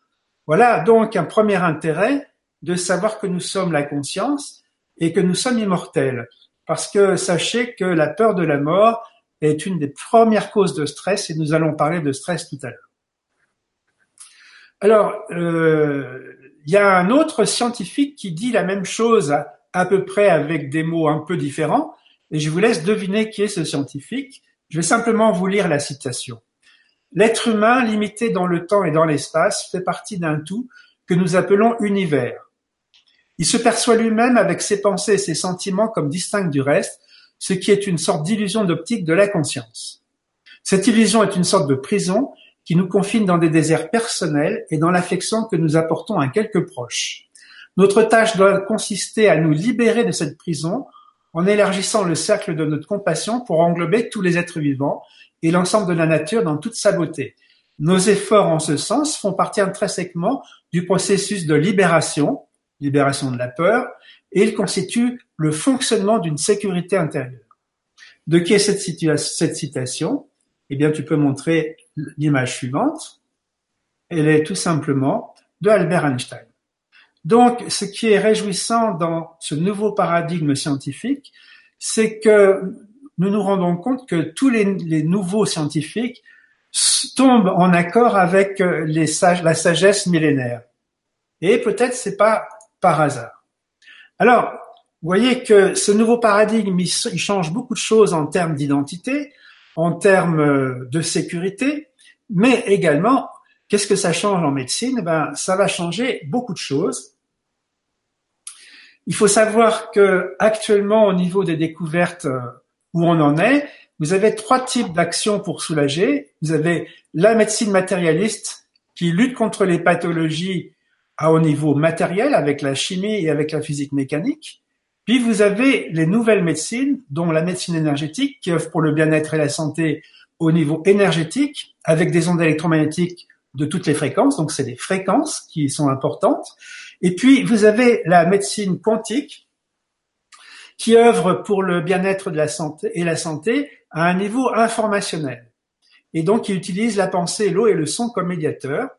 Speaker 2: Voilà donc un premier intérêt de savoir que nous sommes la conscience et que nous sommes immortels. Parce que sachez que la peur de la mort est une des premières causes de stress et nous allons parler de stress tout à l'heure. Alors, euh, il y a un autre scientifique qui dit la même chose à, peu près avec des mots un peu différents, et je vous laisse deviner qui est ce scientifique. Je vais simplement vous lire la citation. L'être humain, limité dans le temps et dans l'espace, fait partie d'un tout que nous appelons univers. Il se perçoit lui-même avec ses pensées et ses sentiments comme distincts du reste, ce qui est une sorte d'illusion d'optique de la conscience. Cette illusion est une sorte de prison qui nous confine dans des déserts personnels et dans l'affection que nous apportons à quelques proches. Notre tâche doit consister à nous libérer de cette prison en élargissant le cercle de notre compassion pour englober tous les êtres vivants et l'ensemble de la nature dans toute sa beauté. Nos efforts en ce sens font partie intrinsèquement du processus de libération, libération de la peur, et ils constituent le fonctionnement d'une sécurité intérieure. De qui est cette, cette citation? Eh bien, tu peux montrer l'image suivante. Elle est tout simplement de Albert Einstein. Donc, ce qui est réjouissant dans ce nouveau paradigme scientifique, c'est que nous nous rendons compte que tous les, nouveaux scientifiques tombent en accord avec euh, les la sagesse millénaire. Et peut-être c'est pas par hasard. Alors, vous voyez que ce nouveau paradigme, il change beaucoup de choses en termes d'identité, en termes euh, de sécurité, mais également, qu'est-ce que ça change en médecine? Ben, ça va changer beaucoup de choses. Il faut savoir que actuellement, au niveau des découvertes euh, où on en est, vous avez trois types d'actions pour soulager. Vous avez la médecine matérialiste qui lutte contre les pathologies à haut niveau matériel avec la chimie et avec la physique mécanique. Puis vous avez les nouvelles médecines, dont la médecine énergétique, qui offre pour le bien-être et la santé au niveau énergétique, avec des ondes électromagnétiques de toutes les fréquences, donc c'est les fréquences qui sont importantes. Et puis vous avez la médecine quantique, qui œuvre pour le bien-être de la santé et la santé à un niveau informationnel. Et donc, qui utilise la pensée, l'eau et le son comme médiateurs.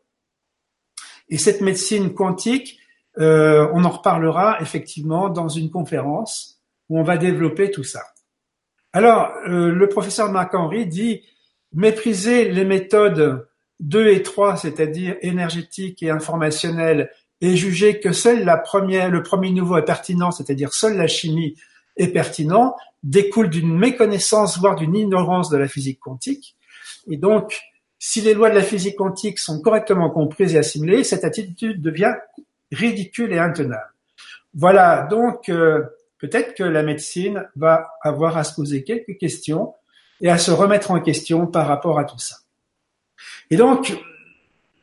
Speaker 2: Et cette médecine quantique, euh, on en reparlera effectivement dans une conférence où on va développer tout ça. Alors, euh, le professeur Marc Henry dit mépriser les méthodes 2 et 3, c'est-à-dire énergétiques et informationnelles, et juger que seul la première, le premier niveau est pertinent, c'est-à-dire seule la chimie est pertinent, découle d'une méconnaissance, voire d'une ignorance de la physique quantique. Et donc, si les lois de la physique quantique sont correctement comprises et assimilées, cette attitude devient ridicule et intenable. Voilà, donc euh, peut-être que la médecine va avoir à se poser quelques questions et à se remettre en question par rapport à tout ça. Et donc,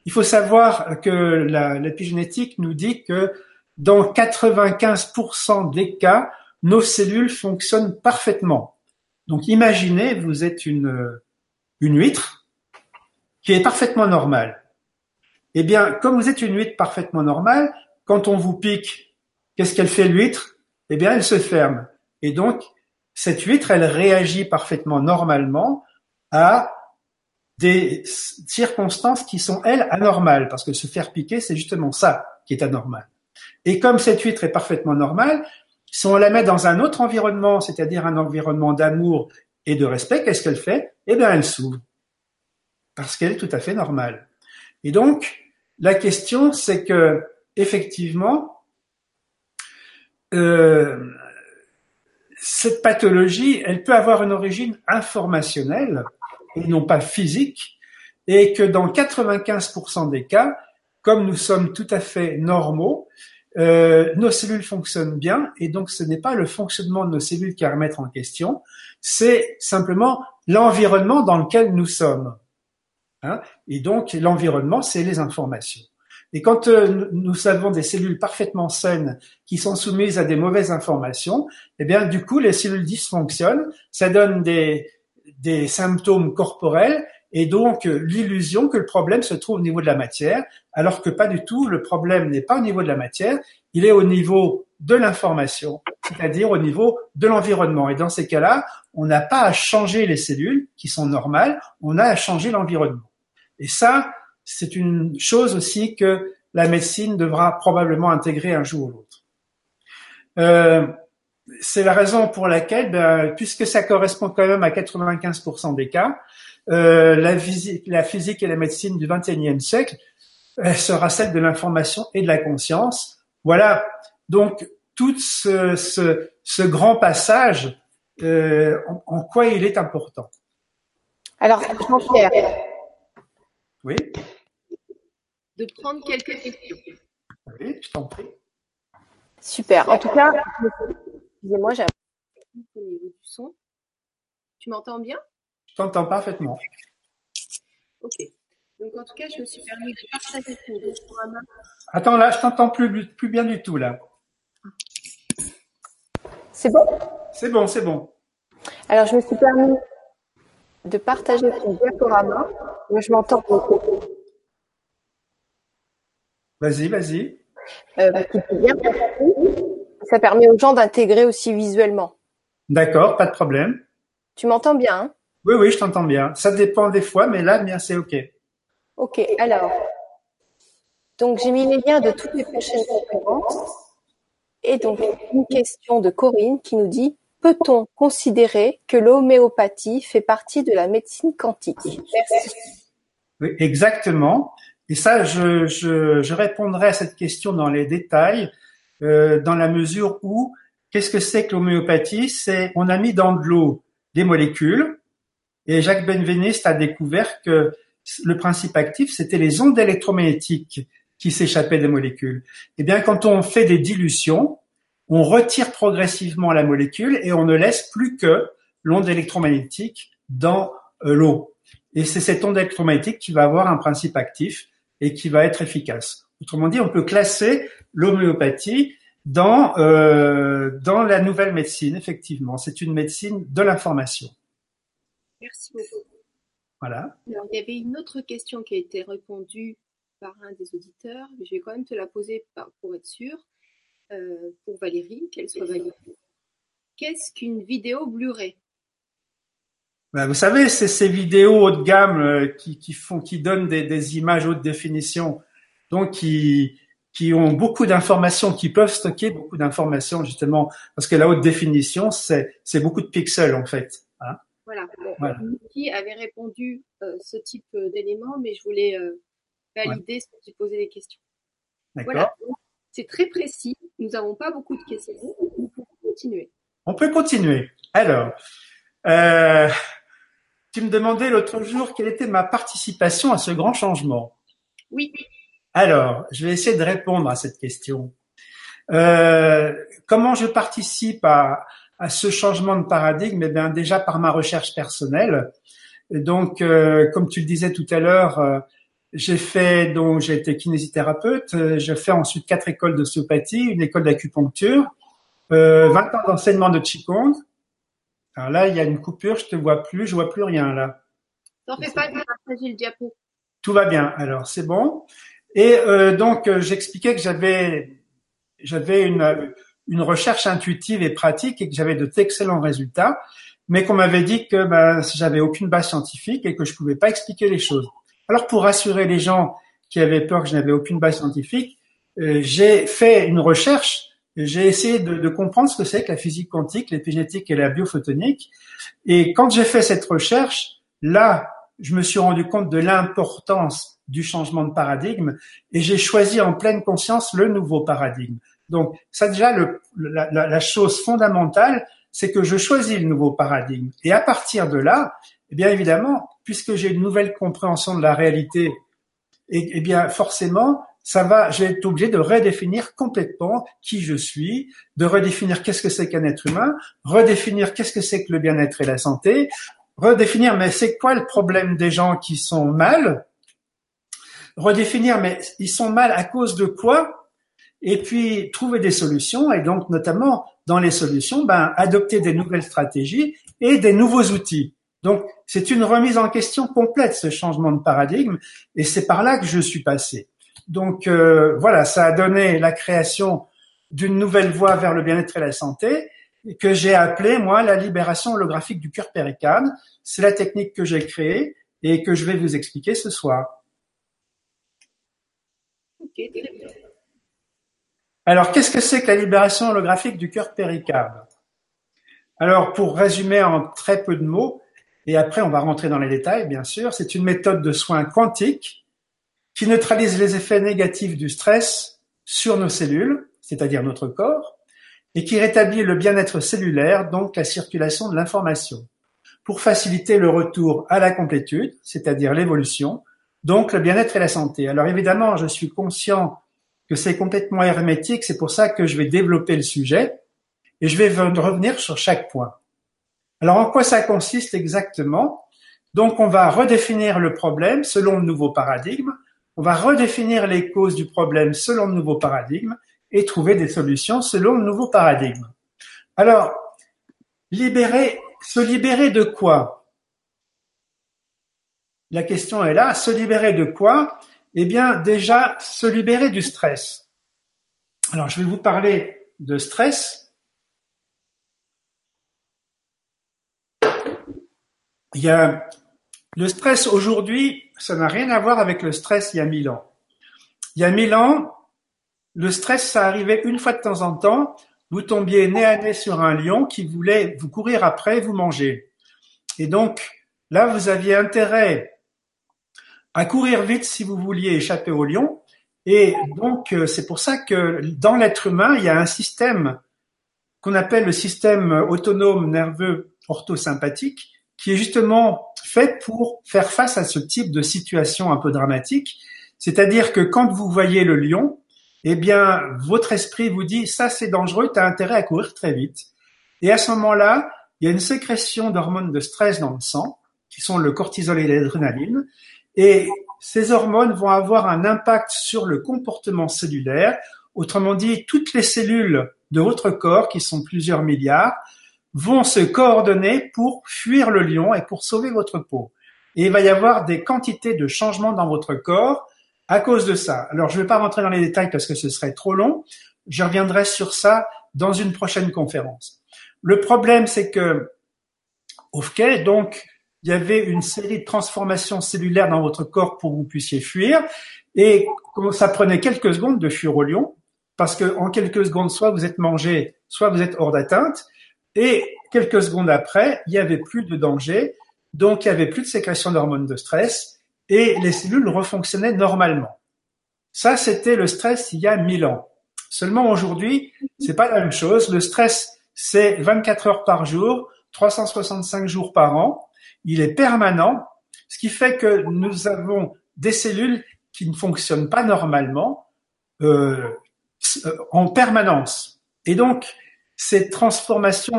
Speaker 2: il faut savoir que l'épigénétique nous dit que dans 95% des cas, nos cellules fonctionnent parfaitement. Donc imaginez, vous êtes une, une huître qui est parfaitement normale. Eh bien, comme vous êtes une huître parfaitement normale, quand on vous pique, qu'est-ce qu'elle fait l'huître? Eh bien, elle se ferme. Et donc, cette huître, elle réagit parfaitement normalement à des circonstances qui sont, elles, anormales, parce que se faire piquer, c'est justement ça qui est anormal. Et comme cette huître est parfaitement normale, si on la met dans un autre environnement, c'est-à-dire un environnement d'amour et de respect, qu'est-ce qu'elle fait? Eh bien, elle s'ouvre. Parce qu'elle est tout à fait normale. Et donc, la question, c'est que, effectivement, euh, cette pathologie, elle peut avoir une origine informationnelle et non pas physique, et que dans 95% des cas, comme nous sommes tout à fait normaux, euh, nos cellules fonctionnent bien et donc ce n'est pas le fonctionnement de nos cellules qui est à remettre en question, c'est simplement l'environnement dans lequel nous sommes. Hein et donc l'environnement, c'est les informations. Et quand euh, nous avons des cellules parfaitement saines qui sont soumises à des mauvaises informations, eh bien du coup les cellules dysfonctionnent, ça donne des, des symptômes corporels et donc l'illusion que le problème se trouve au niveau de la matière, alors que pas du tout, le problème n'est pas au niveau de la matière, il est au niveau de l'information, c'est-à-dire au niveau de l'environnement. Et dans ces cas-là, on n'a pas à changer les cellules qui sont normales, on a à changer l'environnement. Et ça, c'est une chose aussi que la médecine devra probablement intégrer un jour ou l'autre. Euh, c'est la raison pour laquelle, ben, puisque ça correspond quand même à 95% des cas, euh, la, physique, la physique et la médecine du XXIe siècle sera celle de l'information et de la conscience. Voilà. Donc tout ce, ce, ce grand passage, euh, en, en, quoi il est important.
Speaker 1: Alors, Jean-Pierre.
Speaker 2: Oui.
Speaker 1: De prendre quelques questions.
Speaker 2: Oui, je t'en prie.
Speaker 1: Super. En tout cas, excusez-moi, j'ai un au niveau du son. Tu m'entends bien?
Speaker 2: Je t'entends parfaitement.
Speaker 1: Ok. Donc en tout cas, je me suis permis de partager ton diaporama.
Speaker 2: Attends, là, je t'entends plus, plus bien du tout, là.
Speaker 1: C'est bon?
Speaker 2: C'est bon, c'est bon.
Speaker 1: Alors, je me suis permis de partager ton diaporama. Moi, je m'entends beaucoup.
Speaker 2: Vas-y, vas-y.
Speaker 1: Euh, bien ça permet aux gens d'intégrer aussi visuellement.
Speaker 2: D'accord, pas de problème.
Speaker 1: Tu m'entends bien hein?
Speaker 2: Oui, oui, je t'entends bien. Ça dépend des fois, mais là, bien, c'est OK.
Speaker 1: Ok, alors. Donc, j'ai mis les liens de toutes les prochaines conférences. Et donc, une question de Corinne qui nous dit Peut-on considérer que l'homéopathie fait partie de la médecine quantique? Merci.
Speaker 2: Oui, exactement. Et ça, je, je, je, répondrai à cette question dans les détails, euh, dans la mesure où qu'est-ce que c'est que l'homéopathie? C'est on a mis dans de l'eau des molécules, et Jacques Benveniste a découvert que le principe actif, c'était les ondes électromagnétiques qui s'échappaient des molécules. Eh bien, quand on fait des dilutions, on retire progressivement la molécule et on ne laisse plus que l'onde électromagnétique dans euh, l'eau. Et c'est cette onde électromagnétique qui va avoir un principe actif et qui va être efficace. Autrement dit, on peut classer l'homéopathie dans euh, dans la nouvelle médecine. Effectivement, c'est une médecine de l'information.
Speaker 1: Merci beaucoup.
Speaker 2: Voilà.
Speaker 1: Alors, il y avait une autre question qui a été répondue par un des auditeurs, mais je vais quand même te la poser pour être sûr, euh, pour Valérie, qu'elle soit validée. Qu'est-ce qu'une vidéo Blu-ray?
Speaker 2: Ben, Vous savez, c'est ces vidéos haut de gamme euh, qui, qui, font, qui donnent des, des, images haute définition, donc qui, qui ont beaucoup d'informations, qui peuvent stocker beaucoup d'informations justement, parce que la haute définition, c'est beaucoup de pixels en fait.
Speaker 1: Voilà. voilà. Niki avait répondu euh, ce type euh, d'éléments, mais je voulais euh, valider ouais. ce qui posait des questions. Voilà. C'est très précis. Nous n'avons pas beaucoup de questions. Nous pouvons continuer.
Speaker 2: On peut continuer. Alors, euh, tu me demandais l'autre jour quelle était ma participation à ce grand changement.
Speaker 1: Oui.
Speaker 2: Alors, je vais essayer de répondre à cette question. Euh, comment je participe à, à ce changement de paradigme Eh bien, déjà par ma recherche personnelle. Et donc, euh, comme tu le disais tout à l'heure, euh, j'ai fait donc j'ai été kinésithérapeute. Euh, j'ai fait ensuite quatre écoles d'ostéopathie, une école d'acupuncture, 20 euh, ans d'enseignement de qigong. Alors là, il y a une coupure, je te vois plus, je vois plus rien là.
Speaker 1: T'en fais pas le diapo.
Speaker 2: Tout va bien. Alors c'est bon. Et euh, donc j'expliquais que j'avais j'avais une une recherche intuitive et pratique et que j'avais d'excellents résultats, mais qu'on m'avait dit que ben, j'avais aucune base scientifique et que je pouvais pas expliquer les choses. Alors pour rassurer les gens qui avaient peur que je n'avais aucune base scientifique, euh, j'ai fait une recherche, j'ai essayé de, de, comprendre ce que c'est que la physique quantique, l'épigénétique et la biophotonique. Et quand j'ai fait cette recherche, là, je me suis rendu compte de l'importance du changement de paradigme et j'ai choisi en pleine conscience le nouveau paradigme. Donc, ça déjà, le, la, la, chose fondamentale, c'est que je choisis le nouveau paradigme. Et à partir de là, eh bien évidemment, puisque j'ai une nouvelle compréhension de la réalité, eh bien forcément, ça va, je vais être obligé de redéfinir complètement qui je suis, de redéfinir qu'est-ce que c'est qu'un être humain, redéfinir qu'est-ce que c'est que le bien-être et la santé, redéfinir mais c'est quoi le problème des gens qui sont mal, redéfinir mais ils sont mal à cause de quoi et puis trouver des solutions et donc notamment dans les solutions, ben, adopter des nouvelles stratégies et des nouveaux outils. Donc c'est une remise en question complète ce changement de paradigme et c'est par là que je suis passé. Donc euh, voilà, ça a donné la création d'une nouvelle voie vers le bien-être et la santé que j'ai appelée, moi, la libération holographique du cœur péricarde. C'est la technique que j'ai créée et que je vais vous expliquer ce soir. Alors, qu'est-ce que c'est que la libération holographique du cœur péricarde Alors, pour résumer en très peu de mots, et après on va rentrer dans les détails, bien sûr, c'est une méthode de soins quantique qui neutralise les effets négatifs du stress sur nos cellules, c'est-à-dire notre corps, et qui rétablit le bien-être cellulaire, donc la circulation de l'information, pour faciliter le retour à la complétude, c'est-à-dire l'évolution, donc le bien-être et la santé. Alors évidemment, je suis conscient que c'est complètement hermétique, c'est pour ça que je vais développer le sujet, et je vais revenir sur chaque point. Alors en quoi ça consiste exactement? Donc on va redéfinir le problème selon le nouveau paradigme, on va redéfinir les causes du problème selon le nouveau paradigme et trouver des solutions selon le nouveau paradigme. Alors, libérer, se libérer de quoi? La question est là, se libérer de quoi? Eh bien, déjà, se libérer du stress. Alors, je vais vous parler de stress. Il y a le stress aujourd'hui, ça n'a rien à voir avec le stress il y a mille ans. Il y a mille ans, le stress, ça arrivait une fois de temps en temps. Vous tombiez nez à nez sur un lion qui voulait vous courir après, vous manger. Et donc, là, vous aviez intérêt à courir vite si vous vouliez échapper au lion. Et donc, euh, c'est pour ça que dans l'être humain, il y a un système qu'on appelle le système autonome nerveux orthosympathique, qui est justement fait pour faire face à ce type de situation un peu dramatique. C'est-à-dire que quand vous voyez le lion, eh bien, votre esprit vous dit ça c'est dangereux, tu as intérêt à courir très vite. Et à ce moment-là, il y a une sécrétion d'hormones de stress dans le sang, qui sont le cortisol et l'adrénaline, et ces hormones vont avoir un impact sur le comportement cellulaire. Autrement dit, toutes les cellules de votre corps, qui sont plusieurs milliards, vont se coordonner pour fuir le lion et pour sauver votre peau. Et il va y avoir des quantités de changements dans votre corps à cause de ça. Alors, je ne vais pas rentrer dans les détails parce que ce serait trop long. Je reviendrai sur ça dans une prochaine conférence. Le problème, c'est que, OK, donc, il y avait une série de transformations cellulaires dans votre corps pour que vous puissiez fuir. Et ça prenait quelques secondes de fuir au lion, parce que en quelques secondes, soit vous êtes mangé, soit vous êtes hors d'atteinte. Et quelques secondes après, il y avait plus de danger, donc il y avait plus de sécrétion d'hormones de stress, et les cellules refonctionnaient normalement. Ça, c'était le stress il y a 1000 ans. Seulement aujourd'hui, c'est pas la même chose. Le stress, c'est 24 heures par jour, 365 jours par an. Il est permanent, ce qui fait que nous avons des cellules qui ne fonctionnent pas normalement euh, en permanence. Et donc, ces transformations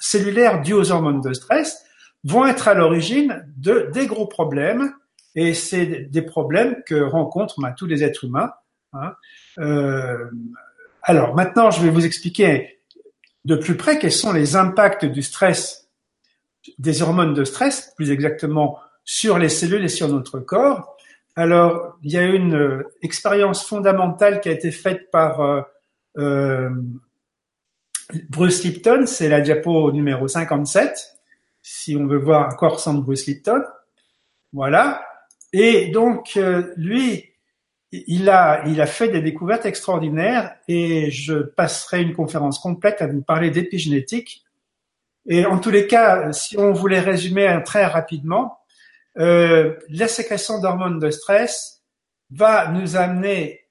Speaker 2: cellulaires dues aux hormones de stress vont être à l'origine de des gros problèmes et c'est des problèmes que rencontrent ben, tous les êtres humains. Hein. Euh, alors maintenant, je vais vous expliquer de plus près quels sont les impacts du stress, des hormones de stress, plus exactement sur les cellules et sur notre corps. Alors, il y a une euh, expérience fondamentale qui a été faite par euh, euh Bruce Lipton, c'est la diapo numéro 57, si on veut voir à quoi ressemble Bruce Lipton. Voilà. Et donc, euh, lui, il a, il a fait des découvertes extraordinaires et je passerai une conférence complète à vous parler d'épigénétique. Et en tous les cas, si on voulait résumer très rapidement, euh, la sécrétion d'hormones de stress va nous amener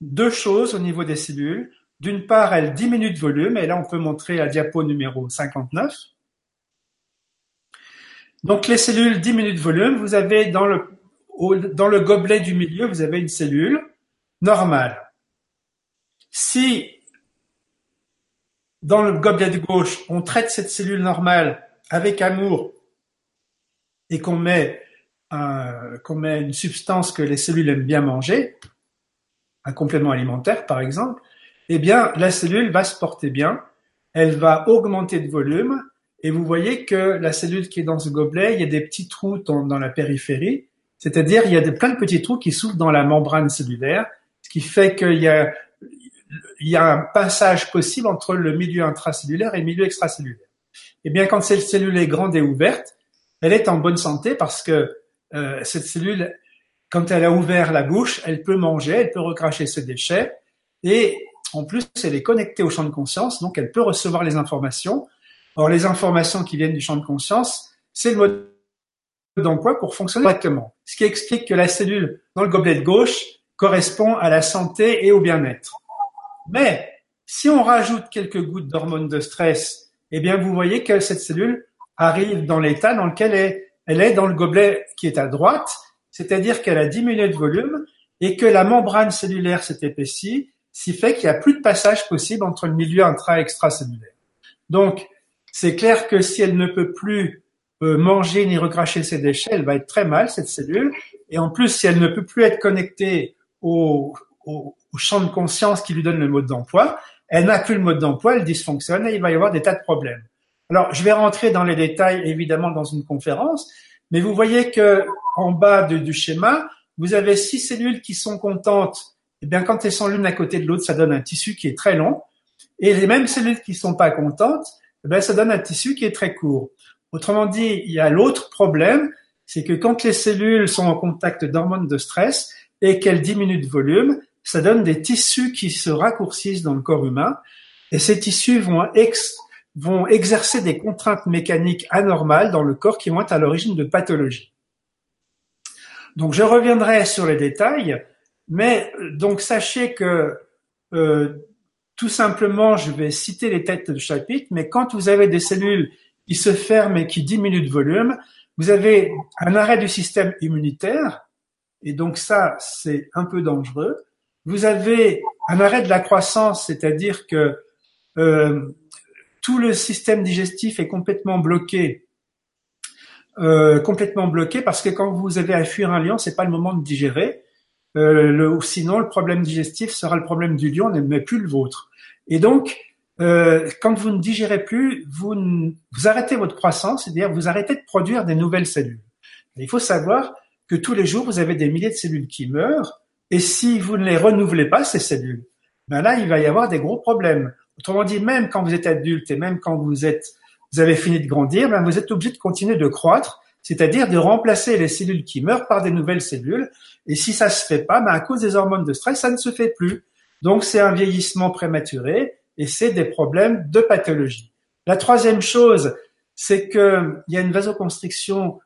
Speaker 2: deux choses au niveau des cellules. D'une part, elle diminue de volume, et là on peut montrer la diapo numéro 59. Donc les cellules diminuent de volume. Vous avez dans le, dans le gobelet du milieu, vous avez une cellule normale. Si dans le gobelet de gauche, on traite cette cellule normale avec amour et qu'on met, qu'on met une substance que les cellules aiment bien manger, un complément alimentaire par exemple, eh bien la cellule va se porter bien, elle va augmenter de volume et vous voyez que la cellule qui est dans ce gobelet, il y a des petits trous dans, la périphérie, c'est-à-dire il y a plein de petits trous qui s'ouvrent dans la membrane cellulaire, ce qui fait qu'il y a il y a un passage possible entre le milieu intracellulaire et le milieu extracellulaire. Eh bien, quand cette cellule est grande et ouverte, elle est en bonne santé parce que euh, cette cellule, quand elle a ouvert la bouche, elle peut manger, elle peut recracher ses déchets et en plus, elle est connectée au champ de conscience, donc elle peut recevoir les informations. Or, les informations qui viennent du champ de conscience, c'est le mode d'emploi pour fonctionner correctement. Ce qui explique que la cellule dans le gobelet de gauche correspond à la santé et au bien-être. Mais si on rajoute quelques gouttes d'hormones de stress, eh bien vous voyez que cette cellule arrive dans l'état dans lequel elle est, dans le gobelet qui est à droite, c'est-à-dire qu'elle a diminué de volume et que la membrane cellulaire s'est épaissie, ce qui fait qu'il n'y a plus de passage possible entre le milieu intra et extracellulaire. Donc, c'est clair que si elle ne peut plus euh, manger ni recracher ses déchets, elle va être très mal, cette cellule. Et en plus, si elle ne peut plus être connectée au, au, champ de conscience qui lui donne le mode d'emploi, elle n'a plus le mode d'emploi, elle dysfonctionne et il va y avoir des tas de problèmes. Alors, je vais rentrer dans les détails évidemment dans une conférence, mais vous voyez que en bas du schéma, vous avez six cellules qui sont contentes. Et eh bien, quand elles sont l'une à côté de l'autre, ça donne un tissu qui est très long. Et les mêmes cellules qui sont pas contentes, eh bien, ça donne un tissu qui est très court. Autrement dit, il y a l'autre problème, c'est que quand les cellules sont en contact d'hormones de stress et qu'elles diminuent de volume, ça donne des tissus qui se raccourcissent dans le corps humain et ces tissus vont, exercer des contraintes mécaniques anormales dans le corps qui vont être à l'origine de pathologies. Donc je reviendrai sur les détails, mais donc sachez que euh, tout simplement, je vais citer les têtes de chapitre, mais quand vous avez des cellules qui se ferment et qui diminuent de volume, vous avez un arrêt du système immunitaire, et donc ça, c'est un peu dangereux. Vous avez un arrêt de la croissance, c'est-à-dire que euh, tout le système digestif est complètement bloqué, euh, complètement bloqué parce que quand vous avez à fuir un lion, c'est pas le moment de digérer. Euh, sinon, le problème digestif sera le problème du lion, mais plus le vôtre. Et donc, euh, quand vous ne digérez plus, vous, vous arrêtez votre croissance, c'est-à-dire vous arrêtez de produire des nouvelles cellules. il faut savoir que tous les jours, vous avez des milliers de cellules qui meurent, et si vous ne les renouvelez pas, ces cellules, ben là, il va y avoir des gros problèmes. Autrement dit, même quand vous êtes adulte et même quand vous êtes, vous avez fini de grandir, ben vous êtes obligé de continuer de croître, c'est-à-dire de remplacer les cellules qui meurent par des nouvelles cellules. Et si ça se fait pas, ben à cause des hormones de stress, ça ne se fait plus. Donc c'est un vieillissement prématuré et c'est des problèmes de pathologie. La troisième chose, c'est qu'il y a une vasoconstriction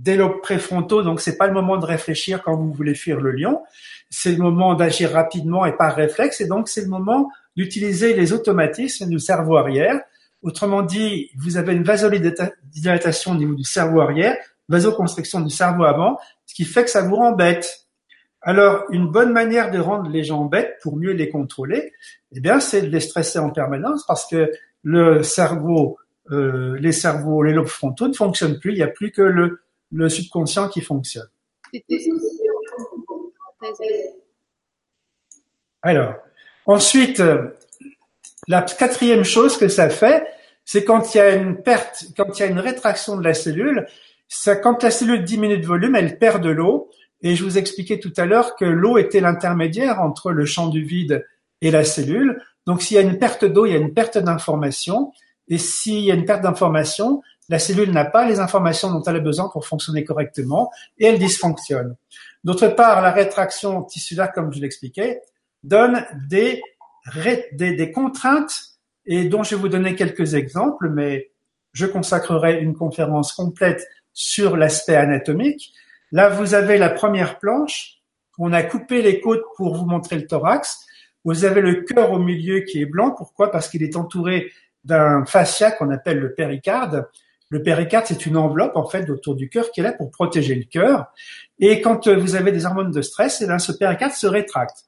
Speaker 2: des lobes préfrontaux, donc c'est pas le moment de réfléchir quand vous voulez fuir le lion, c'est le moment d'agir rapidement et par réflexe, et donc c'est le moment d'utiliser les automatismes du cerveau arrière. Autrement dit, vous avez une vasodilatation au niveau du cerveau arrière, vasoconstriction du cerveau avant, ce qui fait que ça vous rend bête. Alors, une bonne manière de rendre les gens bêtes pour mieux les contrôler, eh bien, c'est de les stresser en permanence parce que le cerveau, euh, les cerveaux, les lobes frontaux ne fonctionnent plus. Il n'y a plus que le, le subconscient qui fonctionne. Alors, ensuite, la quatrième chose que ça fait, c'est quand il y a une perte, quand il y a une rétraction de la cellule, ça, quand la cellule diminue de volume, elle perd de l'eau et je vous expliquais tout à l'heure que l'eau était l'intermédiaire entre le champ du vide et la cellule. Donc s'il y a une perte d'eau, il y a une perte d'information. Et s'il y a une perte d'information, la cellule n'a pas les informations dont elle a besoin pour fonctionner correctement et elle dysfonctionne. D'autre part, la rétraction tissulaire, comme je l'expliquais, donne des, des, des contraintes et dont je vais vous donner quelques exemples, mais je consacrerai une conférence complète sur l'aspect anatomique. Là, vous avez la première planche. On a coupé les côtes pour vous montrer le thorax. Vous avez le cœur au milieu qui est blanc. Pourquoi? Parce qu'il est entouré d'un fascia qu'on appelle le péricarde. Le péricarde, c'est une enveloppe en fait autour du cœur qui est là pour protéger le cœur. Et quand vous avez des hormones de stress, eh ce péricarde se rétracte.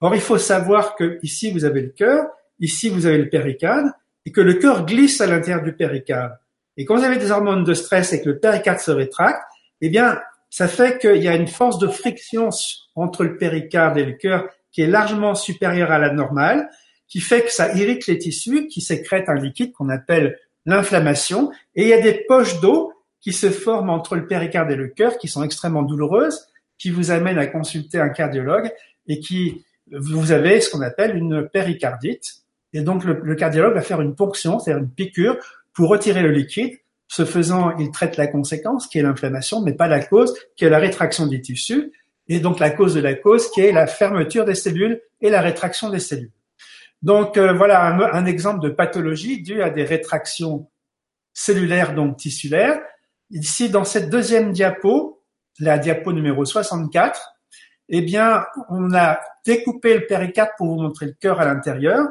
Speaker 2: Or, il faut savoir que ici vous avez le cœur, ici vous avez le péricarde, et que le cœur glisse à l'intérieur du péricarde. Et quand vous avez des hormones de stress et que le péricarde se rétracte, eh bien, ça fait qu'il y a une force de friction entre le péricarde et le cœur qui est largement supérieure à la normale, qui fait que ça irrite les tissus, qui sécrètent un liquide qu'on appelle l'inflammation, et il y a des poches d'eau qui se forment entre le péricarde et le cœur, qui sont extrêmement douloureuses, qui vous amènent à consulter un cardiologue et qui vous avez ce qu'on appelle une péricardite. Et donc le, cardiologue va faire une ponction, c'est-à-dire une piqûre, pour retirer le liquide. Ce faisant, il traite la conséquence, qui est l'inflammation, mais pas la cause, qui est la rétraction des tissus. Et donc la cause de la cause, qui est la fermeture des cellules et la rétraction des cellules. Donc euh, voilà un, exemple de pathologie due à des rétractions cellulaires, donc tissulaires. Ici, dans cette deuxième diapo, la diapo numéro 64, eh bien, on a découpé le péricarde pour vous montrer le cœur à l'intérieur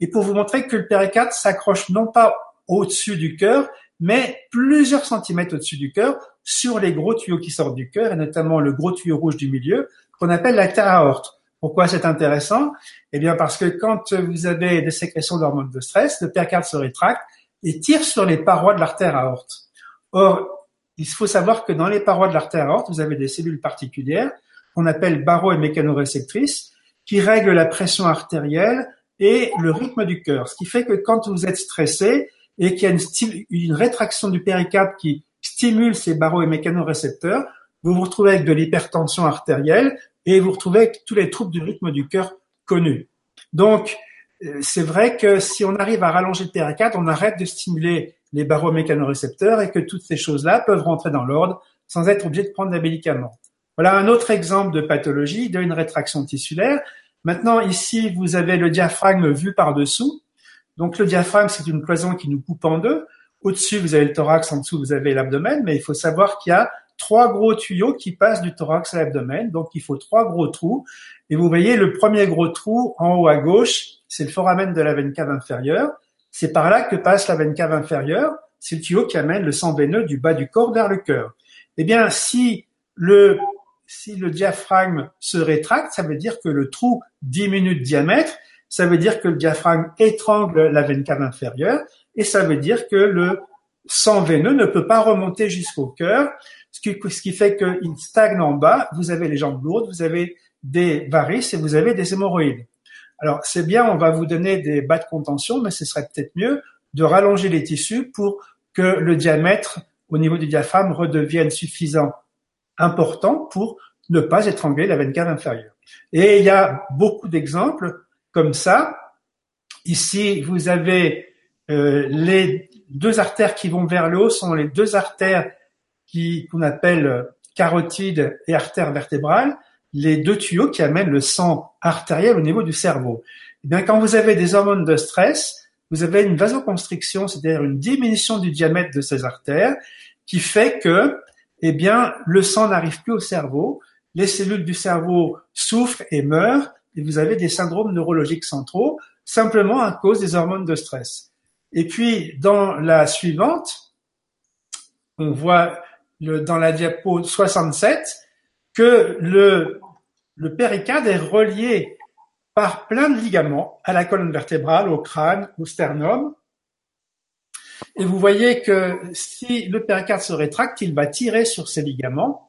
Speaker 2: et pour vous montrer que le péricarde s'accroche non pas au-dessus du cœur, mais plusieurs centimètres au-dessus du cœur sur les gros tuyaux qui sortent du cœur et notamment le gros tuyau rouge du milieu qu'on appelle la aorte. Pourquoi c'est intéressant? Eh bien parce que quand vous avez des sécrétions d'hormones de stress, le péricarde se rétracte et tire sur les parois de l'artère aorte. Or, il faut savoir que dans les parois de l'artère aorte, vous avez des cellules particulières qu'on appelle baro et mécanoréceptrices qui règlent la pression artérielle et le rythme du cœur. Ce qui fait que quand vous êtes stressé et qu'il y a une, une, rétraction du péricarde qui stimule ces barreaux et mécanorécepteurs, vous vous retrouvez avec de l'hypertension artérielle et vous retrouvez tous les troubles du rythme du cœur connus. Donc, euh, c'est vrai que si on arrive à rallonger le péricarde, on arrête de stimuler les barreaux mécanorécepteurs et que toutes ces choses-là peuvent rentrer dans l'ordre sans être obligé de prendre des médicaments. Voilà un autre exemple de pathologie d'une rétraction tissulaire. Maintenant, ici, vous avez le diaphragme vu par-dessous. Donc, le diaphragme, c'est une cloison qui nous coupe en deux. Au-dessus, vous avez le thorax, en dessous, vous avez l'abdomen, mais il faut savoir qu'il y a trois gros tuyaux qui passent du thorax à l'abdomen. Donc, il faut trois gros trous. Et vous voyez le premier gros trou en haut à gauche, c'est le foramen de la veine cave inférieure. C'est par là que passe la veine cave inférieure. C'est le tuyau qui amène le sang veineux du bas du corps vers le cœur. Eh bien, si le, si le diaphragme se rétracte, ça veut dire que le trou diminue de diamètre. Ça veut dire que le diaphragme étrangle la veine cave inférieure. Et ça veut dire que le sang veineux ne peut pas remonter jusqu'au cœur, ce qui, ce qui fait qu'il stagne en bas. Vous avez les jambes lourdes, vous avez des varices et vous avez des hémorroïdes. Alors c'est bien, on va vous donner des bas de contention, mais ce serait peut-être mieux de rallonger les tissus pour que le diamètre au niveau du diaphragme redevienne suffisant, important pour ne pas étrangler la veine cave inférieure. Et il y a beaucoup d'exemples comme ça. Ici, vous avez euh, les deux artères qui vont vers le haut sont les deux artères qui qu'on appelle carotide et artère vertébrale les deux tuyaux qui amènent le sang artériel au niveau du cerveau. Eh bien, quand vous avez des hormones de stress, vous avez une vasoconstriction, c'est-à-dire une diminution du diamètre de ces artères, qui fait que, eh bien, le sang n'arrive plus au cerveau, les cellules du cerveau souffrent et meurent, et vous avez des syndromes neurologiques centraux, simplement à cause des hormones de stress. Et puis, dans la suivante, on voit le, dans la diapo 67, que le, le péricarde est relié par plein de ligaments à la colonne vertébrale, au crâne, au sternum. Et vous voyez que si le péricarde se rétracte, il va tirer sur ces ligaments.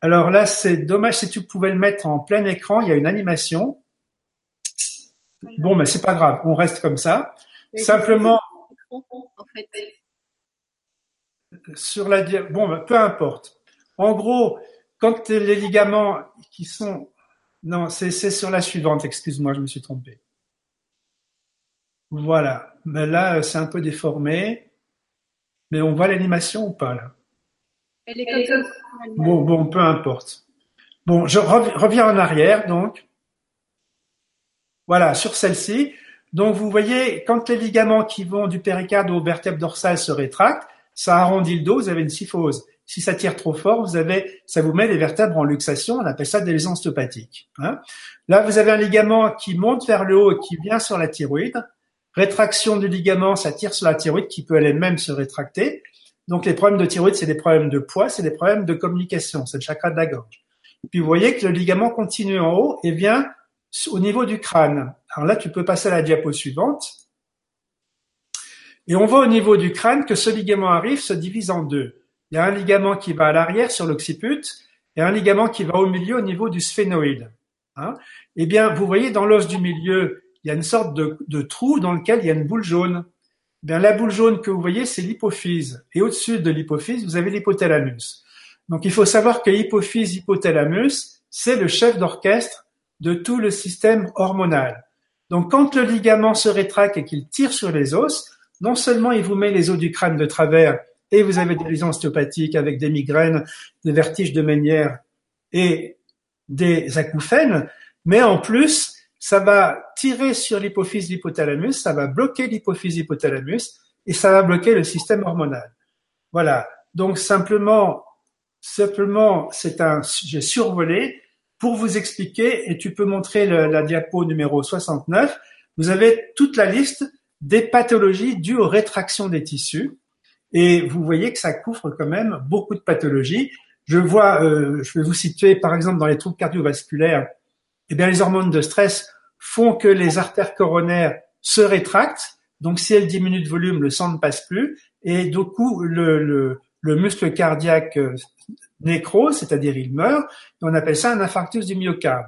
Speaker 2: Alors là, c'est dommage si tu pouvais le mettre en plein écran, il y a une animation. Bon, mais c'est pas grave, on reste comme ça. Simplement, sur la bon, peu importe. En gros, quand les ligaments qui sont... Non, c'est sur la suivante, excuse-moi, je me suis trompé. Voilà. Mais là, c'est un peu déformé. Mais on voit l'animation ou pas, là?
Speaker 3: Elle est comme ça.
Speaker 2: Bon, bon, peu importe. Bon, je reviens en arrière, donc. Voilà, sur celle-ci. Donc, vous voyez, quand les ligaments qui vont du péricarde au vertèbre dorsale se rétractent, ça arrondit le dos, vous avez une syphose. Si ça tire trop fort, vous avez, ça vous met les vertèbres en luxation. On appelle ça des lésions osteopathiques. Hein. Là, vous avez un ligament qui monte vers le haut et qui vient sur la thyroïde. Rétraction du ligament, ça tire sur la thyroïde qui peut elle-même se rétracter. Donc, les problèmes de thyroïde, c'est des problèmes de poids, c'est des problèmes de communication, c'est le chakra de la gorge. Puis, vous voyez que le ligament continue en haut et vient au niveau du crâne. Alors là, tu peux passer à la diapo suivante. Et on voit au niveau du crâne que ce ligament arrive, se divise en deux il y a un ligament qui va à l'arrière sur l'occiput et un ligament qui va au milieu au niveau du sphénoïde. Hein. eh bien, vous voyez dans l'os du milieu, il y a une sorte de, trou dans lequel il y a une boule jaune. Eh bien, la boule jaune que vous voyez, c'est l'hypophyse. Et au-dessus de l'hypophyse, vous avez l'hypothalamus. Donc, il faut savoir que l'hypophyse, hypothalamus, c'est le chef d'orchestre de tout le système hormonal. Donc quand le ligament se rétracte et qu'il tire sur les os, non seulement il vous met les os du crâne de travers et vous avez des lésions ostéopathiques avec des migraines, des vertiges de Ménière et des acouphènes, mais en plus, ça va tirer sur l'hypophyse l'hypothalamus, ça va bloquer l'hypophyse hypothalamus et ça va bloquer le système hormonal. Voilà. Donc simplement, simplement, c'est un, j'ai survolé pour vous expliquer, et tu peux montrer la diapo numéro 69, vous avez toute la liste des pathologies dues aux rétractions des tissus. Et vous voyez que ça couvre quand même beaucoup de pathologies. Je vois, euh, je vais vous situer par exemple dans les troubles cardiovasculaires, eh bien les hormones de stress font que les artères coronaires se rétractent. Donc si elles diminuent de volume, le sang ne passe plus. Et du coup, le, le, le muscle cardiaque euh, nécrose, c'est-à-dire il meurt. Et on appelle ça un infarctus du myocarde.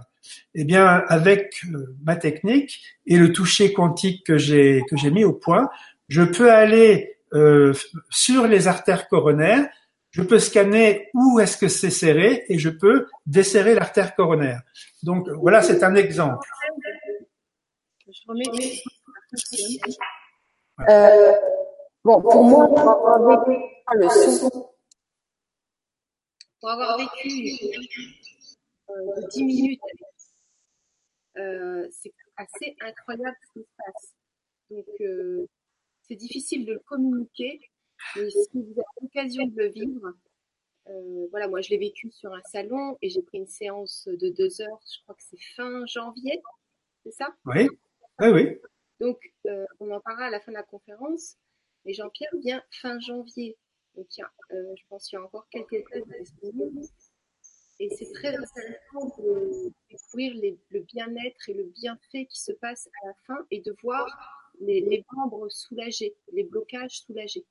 Speaker 2: Eh bien, avec euh, ma technique et le toucher quantique que j'ai que j'ai mis au point, je peux aller euh, sur les artères coronaires, je peux scanner où est-ce que c'est serré et je peux desserrer l'artère coronaire. Donc voilà, c'est un exemple.
Speaker 1: Euh, bon, pour moi, pour avoir vécu le son,
Speaker 3: pour avoir vécu euh, 10 minutes, euh, c'est assez incroyable ce qui se passe. Donc, euh, c'est difficile de le communiquer, mais si vous avez l'occasion de le vivre, euh, voilà, moi je l'ai vécu sur un salon et j'ai pris une séance de deux heures, je crois que c'est fin janvier, c'est ça?
Speaker 2: Oui, oui, oui.
Speaker 3: Donc, euh, on en parlera à la fin de la conférence, mais Jean-Pierre vient fin janvier. Donc, euh, je pense qu'il y a encore quelques tests disponibles. Et c'est très intéressant de découvrir le bien-être et le bienfait qui se passe à la fin et de voir les, membres soulagés, les blocages soulagés.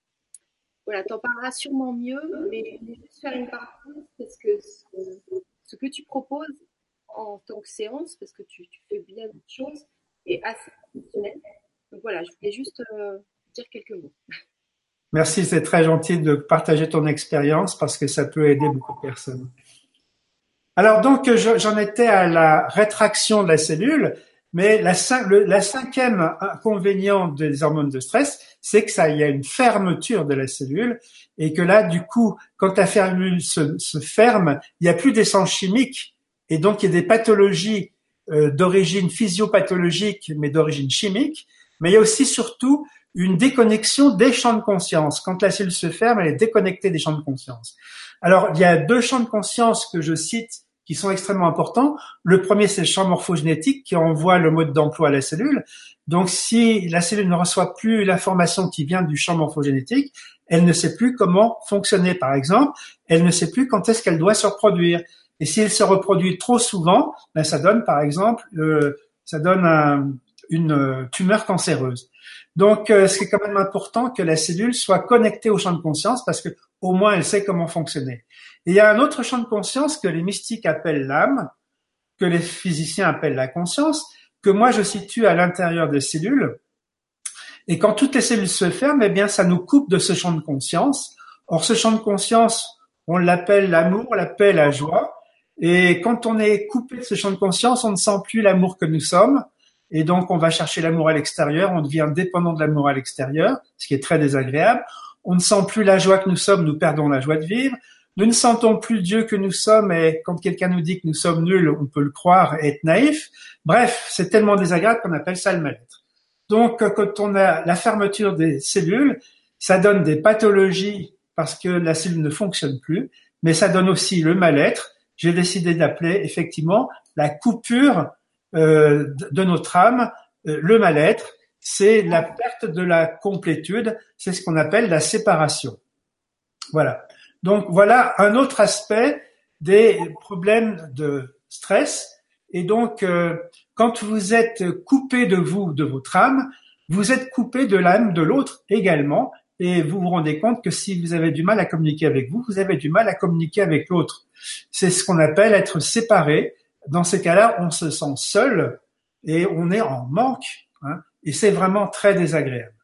Speaker 3: Voilà, tu en parleras sûrement mieux, mais je vais juste faire une parenthèse parce que ce, que tu proposes en tant que séance, parce que tu, fais bien de choses, est assez professionnel. Donc voilà, je voulais juste euh, dire quelques mots.
Speaker 2: Merci, c'est très gentil de partager ton expérience parce que ça peut aider beaucoup de personnes. Alors donc, je- j'en étais à la rétraction de la cellule, mais la, le- cinquième inconvénient des hormones de stress, c'est que ça, il y a une fermeture de la cellule et que là, du coup, quand la cellule se, se ferme, il n'y a plus d'essence chimique et donc il y a des pathologies euh, d'origine physiopathologique, mais d'origine chimique. Mais il y a aussi surtout une déconnexion des champs de conscience. Quand la cellule se ferme, elle est déconnectée des champs de conscience. Alors, il y a deux champs de conscience que je cite qui sont extrêmement importants. Le premier, c'est le champ morphogénétique qui envoie le mode d'emploi à la cellule. Donc, si la cellule ne reçoit plus l'information qui vient du champ morphogénétique, elle ne sait plus comment fonctionner. Par exemple, elle ne sait plus quand est-ce qu'elle doit se reproduire. Et si elle se reproduit trop souvent, ben ça donne, par exemple, euh, ça donne un- une euh, tumeur cancéreuse. Donc, euh, c'est quand même important que la cellule soit connectée au champ de conscience parce que au moins elle sait comment fonctionner. Et il y a un autre champ de conscience que les mystiques appellent l'âme, que les physiciens appellent la conscience, que moi je situe à l'intérieur des cellules. Et quand toutes les cellules se ferment, eh bien, ça nous coupe de ce champ de conscience. Or, ce champ de conscience, on l'appelle l'amour, la paix, la joie. Et quand on est coupé de ce champ de conscience, on ne sent plus l'amour que nous sommes. Et donc, on va chercher l'amour à l'extérieur, on devient dépendant de l'amour à l'extérieur, ce qui est très désagréable. On ne sent plus la joie que nous sommes, nous perdons la joie de vivre. Nous ne sentons plus Dieu que nous sommes, et quand quelqu'un nous dit que nous sommes nuls, on peut le croire et être naïf. Bref, c'est tellement désagréable qu'on appelle ça le mal-être. Donc, quand on a la fermeture des cellules, ça donne des pathologies parce que la cellule ne fonctionne plus, mais ça donne aussi le mal-être. J'ai décidé d'appeler effectivement la coupure de de notre âme, euh, le mal-être, c'est la perte de la complétude, c'est ce qu'on appelle la séparation. Voilà. Donc voilà un autre aspect des problèmes de stress. Et donc, euh, quand vous êtes coupé de vous, de votre âme, vous êtes coupé de l'âme de l'autre également. Et vous vous rendez compte que si vous avez du mal à communiquer avec vous, vous avez du mal à communiquer avec l'autre. C'est ce qu'on appelle être séparé. Dans ces cas-là, on se sent seul et on est en manque. hein, et c'est vraiment très désagréable.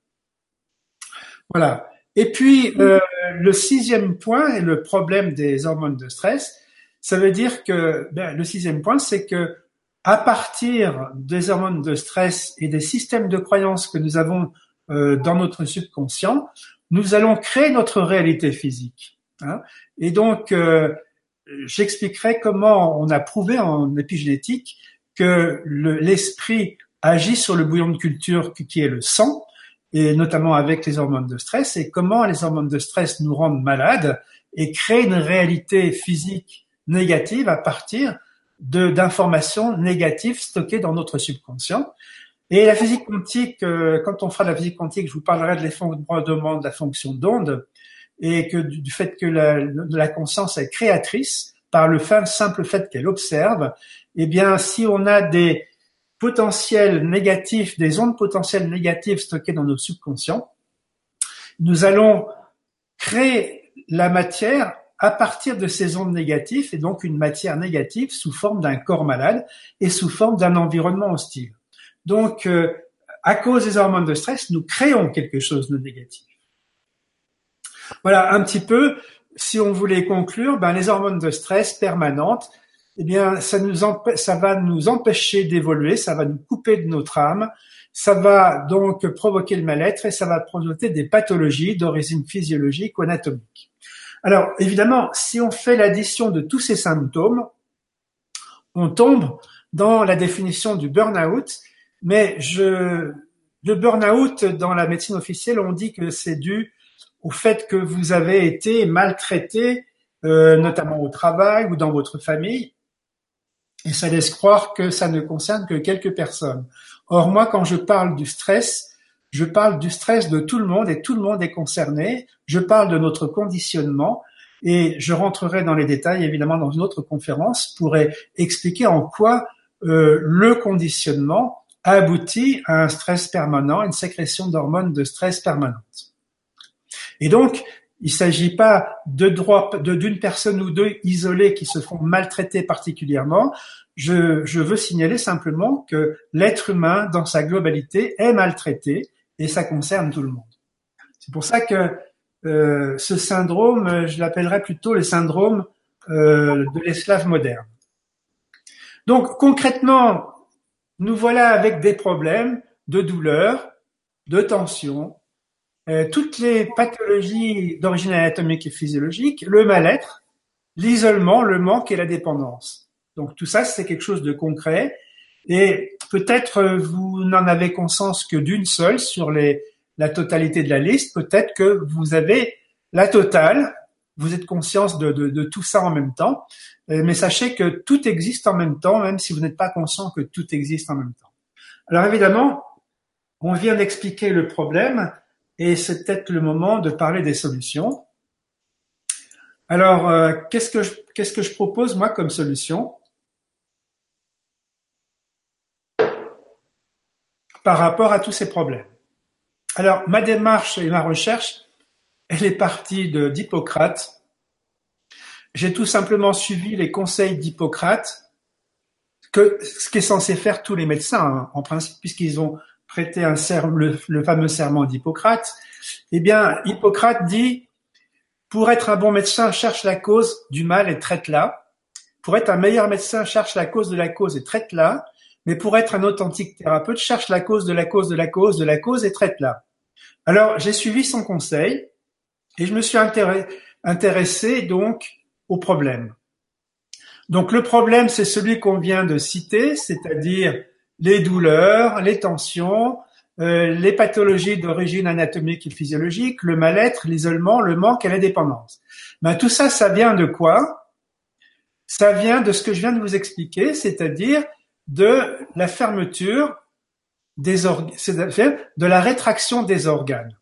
Speaker 2: Voilà. Et puis, euh, le sixième point est le problème des hormones de stress. Ça veut dire que ben, le sixième point, c'est que à partir des hormones de stress et des systèmes de croyances que nous avons euh, dans notre subconscient, nous allons créer notre réalité physique. Hein. Et donc, euh, j'expliquerai comment on a prouvé en épigénétique que l'esprit agit sur le bouillon de culture qui est le sang, et notamment avec les hormones de stress, et comment les hormones de stress nous rendent malades et créent une réalité physique négative à partir d'informations négatives stockées dans notre subconscient. Et la physique quantique, euh, quand on fera de la physique quantique, je vous parlerai de l'effondrement de la fonction d'onde et que du, fait que la, la, conscience est créatrice par le simple fait qu'elle observe. Eh bien, si on a des potentiels négatifs, des ondes potentielles négatives stockées dans notre subconscient, nous allons créer la matière à partir de ces ondes négatives et donc une matière négative sous forme d'un corps malade et sous forme d'un environnement hostile. Donc, euh, à cause des hormones de stress, nous créons quelque chose de négatif. Voilà un petit peu, si on voulait conclure, ben, les hormones de stress permanentes, eh bien, ça, nous ça va nous empêcher d'évoluer, ça va nous couper de notre âme, ça va donc provoquer le mal-être et ça va provoquer des pathologies d'origine physiologique ou anatomique. Alors, évidemment, si on fait l'addition de tous ces symptômes, on tombe dans la définition du burn-out, mais je, le burn-out dans la médecine officielle, on dit que c'est dû au fait que vous avez été maltraité, euh, notamment au travail ou dans votre famille, et ça laisse croire que ça ne concerne que quelques personnes. Or, moi, quand je parle du stress, je parle du stress de tout le monde et tout le monde est concerné. Je parle de notre conditionnement et je rentrerai dans les détails évidemment dans une autre conférence pour expliquer en quoi euh, le conditionnement aboutit à un stress permanent, une sécrétion d'hormones de stress permanente. Et donc, il ne s'agit pas de droit d'une personne ou deux isolées qui se font maltraiter particulièrement. Je, je veux signaler simplement que l'être humain, dans sa globalité, est maltraité et ça concerne tout le monde. C'est pour ça que euh, ce syndrome, je l'appellerais plutôt le syndrome euh, de l'esclave moderne. Donc concrètement, nous voilà avec des problèmes de douleur, de tension, euh, toutes les pathologies d'origine anatomique et physiologique, le mal-être, l'isolement, le manque et la dépendance. Donc tout ça, c'est quelque chose de concret et peut-être euh, vous n'en avez conscience que d'une seule sur les, la totalité de la liste. Peut-être que vous avez la totale. Vous êtes conscience de, de, de, tout ça en même temps. Euh, mais sachez que tout existe en même temps, même si vous n'êtes pas conscient que tout existe en même temps. Alors évidemment, on vient d'expliquer le problème et c'est peut-être le moment de parler des solutions. Alors, euh, qu'est-ce que je, propose moi comme solution par rapport à tous ces problèmes? Alors, ma démarche et ma recherche, elle est partie de d'Hippocrate. J'ai tout simplement suivi les conseils d'Hippocrate, ce qu'est censé faire tous les médecins, hein, en principe, puisqu'ils ont prêté un le, le fameux serment d'Hippocrate. Eh bien, Hippocrate dit, pour être un bon médecin, cherche la cause du mal et traite-la. Pour être un meilleur médecin, cherche la cause de la cause et traite-la mais pour être un authentique thérapeute, cherche la cause de la cause de la cause de la cause et traite-la. Alors, j'ai suivi son conseil et je me suis intéressé donc au problème. Donc, le problème, c'est celui qu'on vient de citer, c'est-à-dire les douleurs, les tensions, euh, les pathologies d'origine anatomique et physiologique, le mal-être, l'isolement, le manque et la dépendance. Ben, tout ça, ça vient de quoi? Ça vient de ce que je viens de vous expliquer, c'est-à-dire de la fermeture des organes, de la rétraction des organes.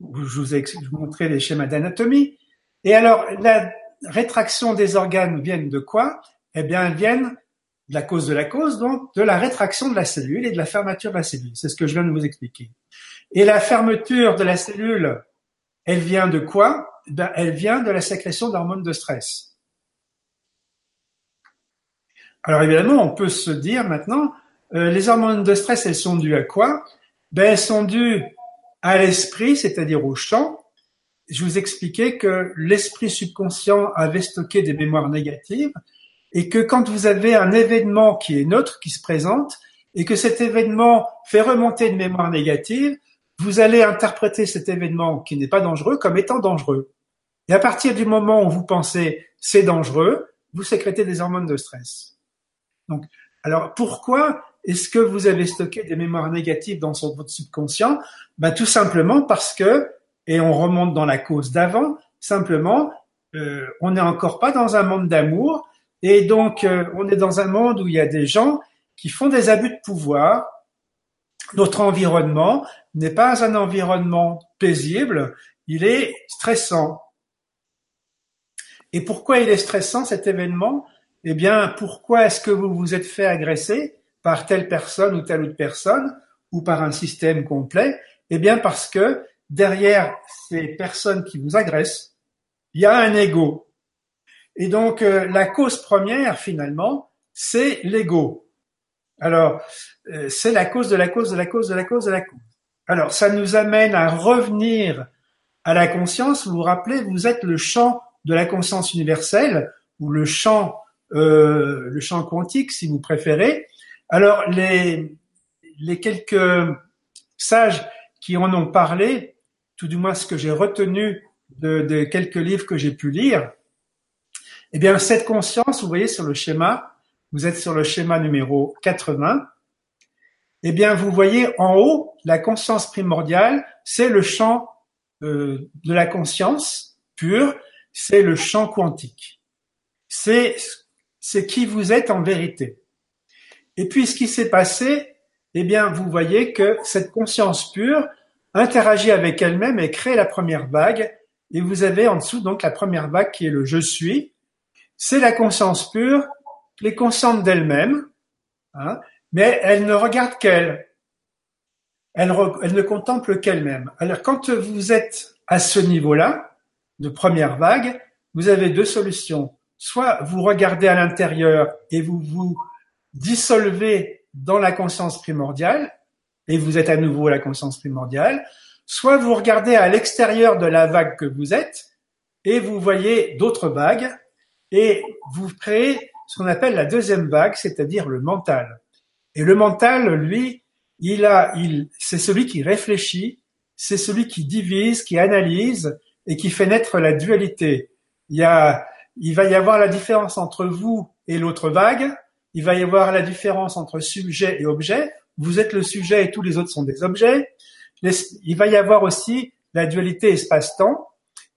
Speaker 2: Je vous ai montré les schémas d'anatomie. Et alors, la rétraction des organes viennent de quoi? Eh bien, elles viennent de la cause de la cause, donc de la rétraction de la cellule et de la fermeture de la cellule. C'est ce que je viens de vous expliquer. Et la fermeture de la cellule, elle vient de quoi? Eh Elle vient de la sécrétion d'hormones de stress. Alors évidemment, on peut se dire maintenant, euh, les hormones de stress, elles sont dues à quoi? Ben, elles sont dues à l'esprit, c'est-à-dire au champ. Je vous expliquais que l'esprit subconscient avait stocké des mémoires négatives et que quand vous avez un événement qui est neutre, qui se présente, et que cet événement fait remonter une mémoire négative, vous allez interpréter cet événement qui n'est pas dangereux comme étant dangereux. Et à partir du moment où vous pensez c'est dangereux, vous sécrétez des hormones de stress. Donc, alors pourquoi est-ce que vous avez stocké des mémoires négatives dans votre subconscient? Ben, Tout simplement parce que, et on remonte dans la cause d'avant, simplement, euh, on n'est encore pas dans un monde d'amour, et donc euh, on est dans un monde où il y a des gens qui font des abus de pouvoir. Notre environnement n'est pas un environnement paisible, il est stressant. Et pourquoi il est stressant cet événement? Eh bien, pourquoi est-ce que vous vous êtes fait agresser par telle personne ou telle autre personne ou par un système complet? Eh bien, parce que derrière ces personnes qui vous agressent, il y a un ego. Et donc, euh, la cause première, finalement, c'est l'ego. Alors, euh, c'est la cause de la cause de la cause de la cause de la cause. Alors, ça nous amène à revenir à la conscience. Vous vous rappelez, vous êtes le champ de la conscience universelle ou le champ, euh, le champ quantique, si vous préférez. Alors, les, les quelques sages qui en ont parlé, tout du moins ce que j'ai retenu de, de, quelques livres que j'ai pu lire, eh bien, cette conscience, vous voyez sur le schéma, vous êtes sur le schéma numéro 80, eh bien, vous voyez en haut, la conscience primordiale, c'est le champ euh, de la conscience pure, c'est le champ quantique. C'est, qui vous êtes en vérité. Et puis, ce qui s'est passé, eh bien, vous voyez que cette conscience pure interagit avec elle-même et crée la première vague. Et vous avez en dessous donc la première vague qui est le je suis. C'est la conscience pure les consciente d'elle-même, hein, mais elle ne regarde qu'elle. Elle, elle, ne contemple qu'elle-même. Alors quand vous êtes à ce niveau-là, de première vague, vous avez deux solutions. Soit vous regardez à l'intérieur et vous vous dissolvez dans la conscience primordiale, et vous êtes à nouveau la conscience primordiale, soit vous regardez à l'extérieur de la vague que vous êtes, et vous voyez d'autres vagues, et vous créez ce qu'on appelle la deuxième vague, c'est-à-dire le mental. Et le mental, lui, il a, il, c'est celui qui réfléchit, c'est celui qui divise, qui analyse et qui fait naître la dualité. Il y a, il va y avoir la différence entre vous et l'autre vague. Il va y avoir la différence entre sujet et objet. Vous êtes le sujet et tous les autres sont des objets. Il va y avoir aussi la dualité espace-temps.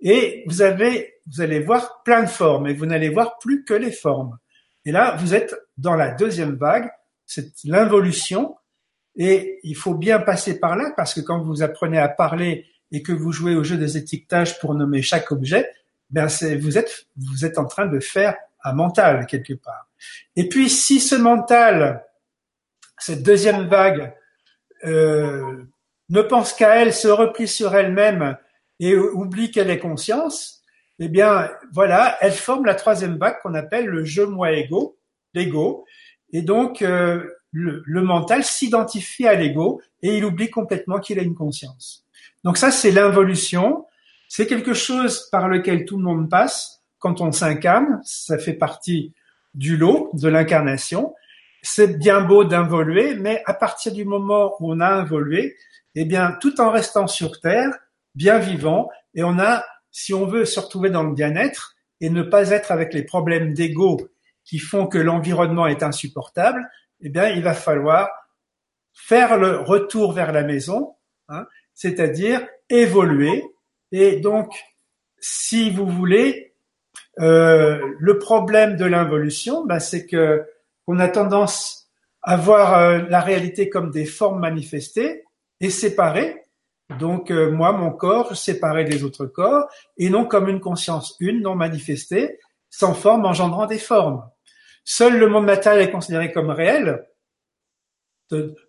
Speaker 2: Et vous avez, vous allez voir plein de formes et vous n'allez voir plus que les formes. Et là, vous êtes dans la deuxième vague, c'est l'involution, et il faut bien passer par là parce que quand vous apprenez à parler et que vous jouez au jeu des étiquetages pour nommer chaque objet, ben c'est vous êtes vous êtes en train de faire un mental quelque part. Et puis si ce mental, cette deuxième vague, euh, ne pense qu'à elle, se replie sur elle-même et oublie qu'elle est conscience, eh bien, voilà, elle forme la troisième vague qu'on appelle le je moi ego, l'ego. Et donc, euh, le, mental s'identifie à l'ego et il oublie complètement qu'il a une conscience. Donc ça, c'est l'involution. C'est quelque chose par lequel tout le monde passe quand on s'incarne. Ça fait partie du lot de l'incarnation. C'est bien beau d'involuer, mais à partir du moment où on a involué, eh bien, tout en restant sur Terre, bien vivant, et on a si on veut se retrouver dans le bien-être et ne pas être avec les problèmes d'ego qui font que l'environnement est insupportable, eh bien, il va falloir faire le retour vers la maison, hein, c'est-à-dire évoluer. Et donc, si vous voulez, euh, le problème de l'involution, ben, c'est que on a tendance à voir euh, la réalité comme des formes manifestées et séparées, donc euh, moi, mon corps séparé des autres corps, et non comme une conscience une, non manifestée, sans forme, engendrant des formes. Seul le monde matériel est considéré comme réel,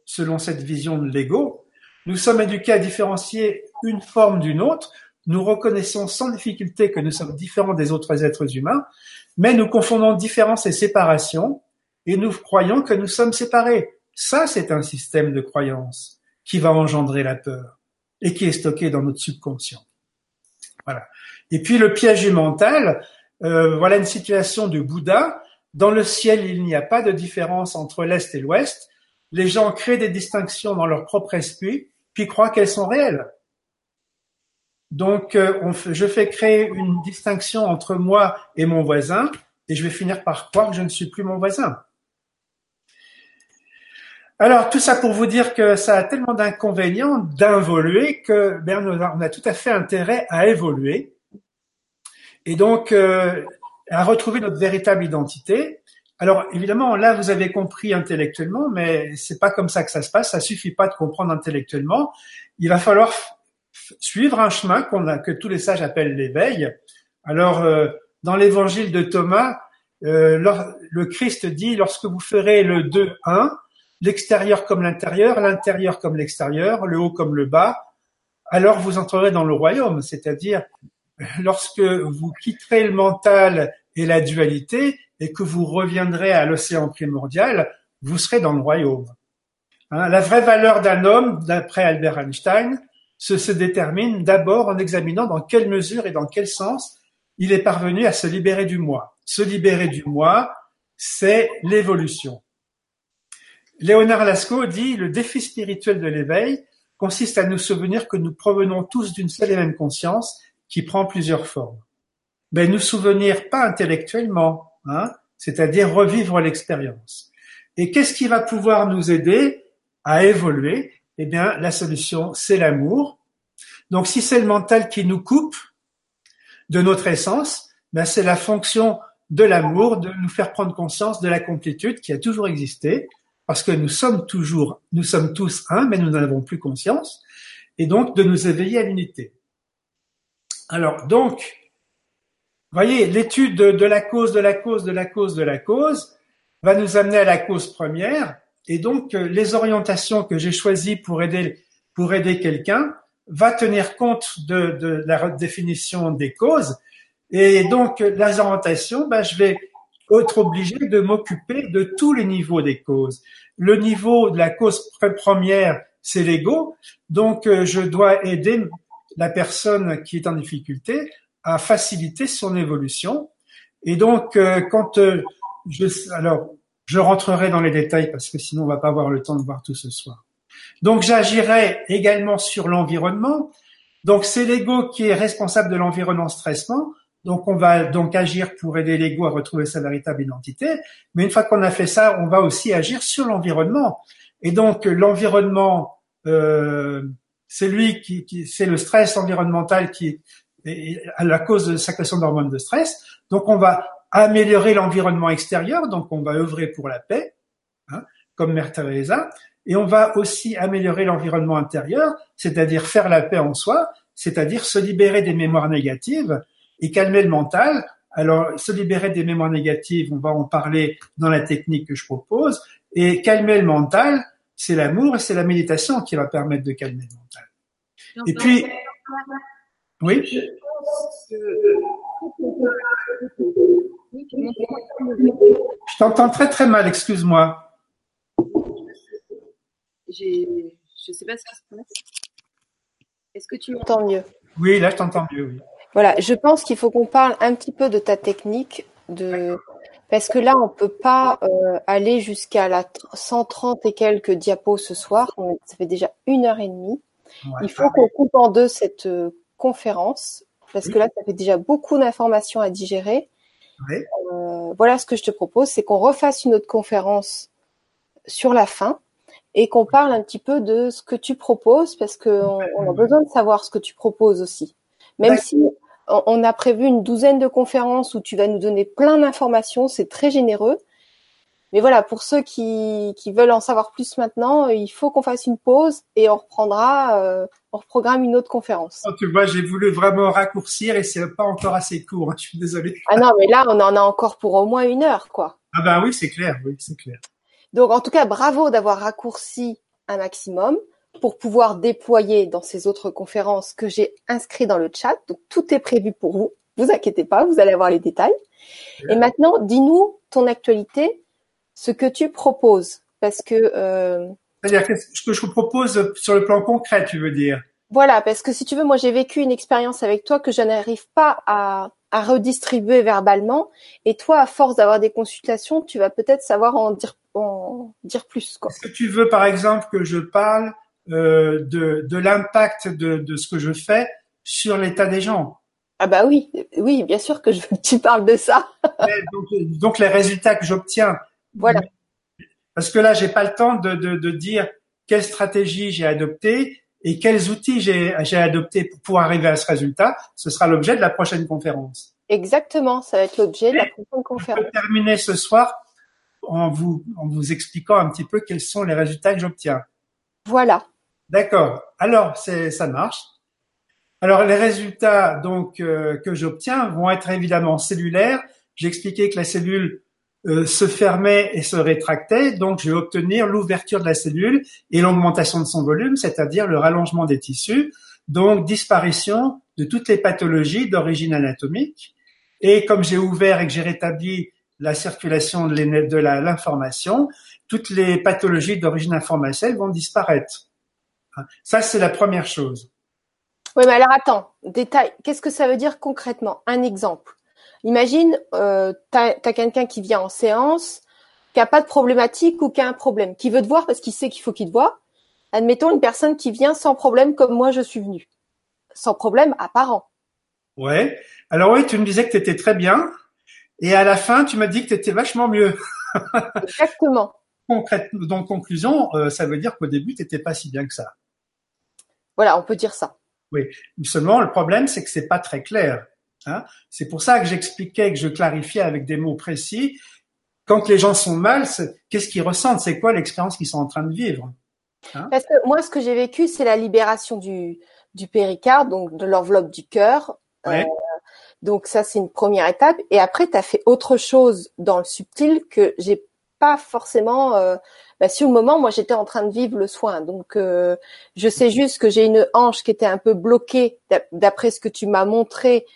Speaker 2: selon cette vision de l'ego. Nous sommes éduqués à différencier une forme d'une autre. Nous reconnaissons sans difficulté que nous sommes différents des autres êtres humains, mais nous confondons différence et séparation, et nous croyons que nous sommes séparés. Ça, c'est un système de croyance qui va engendrer la peur et qui est stocké dans notre subconscient. Voilà. Et puis le piège du mental, euh, voilà une situation de Bouddha. Dans le ciel, il n'y a pas de différence entre l'Est et l'Ouest. Les gens créent des distinctions dans leur propre esprit, puis croient qu'elles sont réelles. Donc, euh, je fais créer une distinction entre moi et mon voisin, et je vais finir par croire que je ne suis plus mon voisin. Alors, tout ça pour vous dire que ça a tellement d'inconvénients d'involuer que ben, on a tout à fait intérêt à évoluer. Et donc, euh, à retrouver notre véritable identité. Alors évidemment, là vous avez compris intellectuellement, mais c'est pas comme ça que ça se passe. Ça suffit pas de comprendre intellectuellement. Il va falloir suivre un chemin qu'on a, que tous les sages appellent l'éveil. Alors euh, dans l'évangile de Thomas, euh, le Christ dit lorsque vous ferez le 2-1, l'extérieur comme l'intérieur, l'intérieur comme l'extérieur, le haut comme le bas, alors vous entrerez dans le royaume, c'est-à-dire lorsque vous quitterez le mental et la dualité et que vous reviendrez à l'océan primordial, vous serez dans le royaume. Hein, la vraie valeur d'un homme, d'après Albert Einstein, se, se détermine d'abord en examinant dans quelle mesure et dans quel sens il est parvenu à se libérer du moi. Se libérer du moi, c'est l'évolution. Léonard Lascaux dit le défi spirituel de l'éveil consiste à nous souvenir que nous provenons tous d'une seule et même conscience qui prend plusieurs formes. Mais nous souvenir pas intellectuellement, hein, c'est-à-dire revivre l'expérience. Et qu'est-ce qui va pouvoir nous aider à évoluer? Eh bien, la solution, c'est l'amour. Donc, si c'est le mental qui nous coupe de notre essence, ben c'est la fonction de l'amour de nous faire prendre conscience de la complétude qui a toujours existé, parce que nous sommes toujours, nous sommes tous un, mais nous n'en avons plus conscience, et donc de nous éveiller à l'unité. Alors donc, voyez, l'étude de, la cause, de la cause, de la cause, de la cause va nous amener à la cause première. Et donc, euh, les orientations que j'ai choisies pour aider, pour aider quelqu'un va tenir compte de, la définition des causes. Et donc, les orientations, ben, je vais être obligé de m'occuper de tous les niveaux des causes. Le niveau de la cause première, c'est l'ego. Donc, euh, je dois aider la personne qui est en difficulté à faciliter son évolution. Et donc, euh, quand euh, je, alors, je rentrerai dans les détails parce que sinon on va pas avoir le temps de voir tout ce soir. Donc, j'agirai également sur l'environnement. Donc, c'est l'ego qui est responsable de l'environnement stressant. Donc, on va donc agir pour aider l'ego à retrouver sa véritable identité. Mais une fois qu'on a fait ça, on va aussi agir sur l'environnement. Et donc, l'environnement euh, c'est lui qui, c'est le stress environnemental qui est à la cause de sa question d'hormones de stress. Donc on va améliorer l'environnement extérieur, donc on va œuvrer pour la paix, hein, comme Mère Teresa, et on va aussi améliorer l'environnement intérieur, c'est-à-dire faire la paix en soi, c'est-à-dire se libérer des mémoires négatives et calmer le mental. Alors, se libérer des mémoires négatives, on va en parler dans la technique que je propose, et calmer le mental, c'est l'amour et c'est la méditation qui va permettre de calmer le mental. Et puis, oui. Je t'entends très très mal, excuse-moi.
Speaker 3: Je ne sais pas ce qui se passe. Est-ce que tu m'entends?
Speaker 1: Mieux
Speaker 2: Oui, là je t'entends mieux, oui.
Speaker 1: Voilà, je pense qu'il faut qu'on parle un petit peu de ta technique de parce que là, on peut pas euh, aller jusqu'à la 130 et quelques diapos ce soir. ça fait déjà une heure et demie. Il faut qu'on coupe en deux cette euh, conférence parce que là, ça fait déjà beaucoup d'informations à digérer. Euh, voilà ce que je te propose, c'est qu'on refasse une autre conférence sur la fin et qu'on parle un petit peu de ce que tu proposes parce qu'on on a besoin de savoir ce que tu proposes aussi. Même si on a prévu une douzaine de conférences où tu vas nous donner plein d'informations, c'est très généreux. Mais voilà, pour ceux qui, veulent en savoir plus maintenant, il faut qu'on fasse une pause et on reprendra, euh, on reprogramme une autre conférence.
Speaker 2: Oh, tu vois, j'ai voulu vraiment raccourcir et c'est pas encore assez court. Hein, je suis désolé.
Speaker 1: Ah non, mais là, on en a encore pour au moins une heure, quoi.
Speaker 2: Ah ben oui, c'est clair, oui, c'est clair.
Speaker 1: Donc en tout cas, bravo d'avoir raccourci un maximum pour pouvoir déployer dans ces autres conférences que j'ai inscrites dans le chat. Donc tout est prévu pour vous. Vous inquiétez pas, vous allez avoir les détails. Et maintenant, dis-nous ton actualité, ce que tu proposes, parce que. Euh,
Speaker 2: C'est-à-dire ce que je vous propose sur le plan concret, tu veux dire?
Speaker 1: Voilà, parce que si tu veux, moi j'ai vécu une expérience avec toi que je n'arrive pas à, à redistribuer verbalement. Et toi, à force d'avoir des consultations, tu vas peut-être savoir en dire, en dire plus.
Speaker 2: Est-ce que tu veux, par exemple, que je parle euh, de, de l'impact de, de ce que je fais sur l'état des gens
Speaker 1: Ah bah oui, oui, bien sûr que je veux que tu parles de ça.
Speaker 2: donc, donc, les résultats que j'obtiens.
Speaker 1: Voilà.
Speaker 2: Parce que là, j'ai pas le temps de, de, de dire quelle stratégie j'ai adoptée et quels outils j'ai adoptés pour, pour arriver à ce résultat. Ce sera l'objet de la prochaine conférence.
Speaker 1: Exactement, ça va être l'objet de la prochaine conférence.
Speaker 2: Je peux terminer ce soir en vous, en vous expliquant un petit peu quels sont les résultats que j'obtiens.
Speaker 1: Voilà.
Speaker 2: D'accord. Alors, ça marche. Alors, les résultats donc euh, que j'obtiens vont être évidemment cellulaires. J'ai expliqué que la cellule euh, se fermait et se rétractait, donc je vais obtenir l'ouverture de la cellule et l'augmentation de son volume, c'est-à-dire le rallongement des tissus, donc disparition de toutes les pathologies d'origine anatomique. Et comme j'ai ouvert et que j'ai rétabli la circulation de l'information, toutes les pathologies d'origine informationnelle vont disparaître. Ça, c'est la première chose.
Speaker 1: Oui, mais alors attends, détail. Qu'est-ce que ça veut dire concrètement? Un exemple. Imagine, euh, tu as, quelqu'un qui vient en séance, qui a pas de problématique ou qui a un problème, qui veut te voir parce qu'il sait qu'il faut qu'il te voit. Admettons une personne qui vient sans problème comme moi je suis venu. Sans problème apparent.
Speaker 2: Ouais. Alors oui, tu me disais que tu étais très bien. Et à la fin, tu m'as dit que tu étais vachement mieux.
Speaker 1: Exactement.
Speaker 2: Concrètement, donc conclusion, euh, ça veut dire qu'au début, tu n'étais pas si bien que ça.
Speaker 1: Voilà, on peut dire ça.
Speaker 2: Oui. Seulement, le problème, c'est que c'est pas très clair. Hein. c'est pour ça que j'expliquais, que je clarifiais avec des mots précis. Quand les gens sont mal, qu'est-ce qu'ils ressentent? C'est quoi l'expérience qu'ils sont en train de vivre?
Speaker 1: Hein? Parce que moi, ce que j'ai vécu, c'est la libération du, du péricarde, donc de l'enveloppe du cœur.
Speaker 2: Euh,
Speaker 1: donc ça, c'est une première étape. Et après, tu as fait autre chose dans le subtil que j'ai pas forcément. Euh, bah, sur le moment, moi, j'étais en train de vivre le soin, donc euh, je sais juste que j'ai une hanche qui était un peu bloquée, d'après ce que tu m'as montré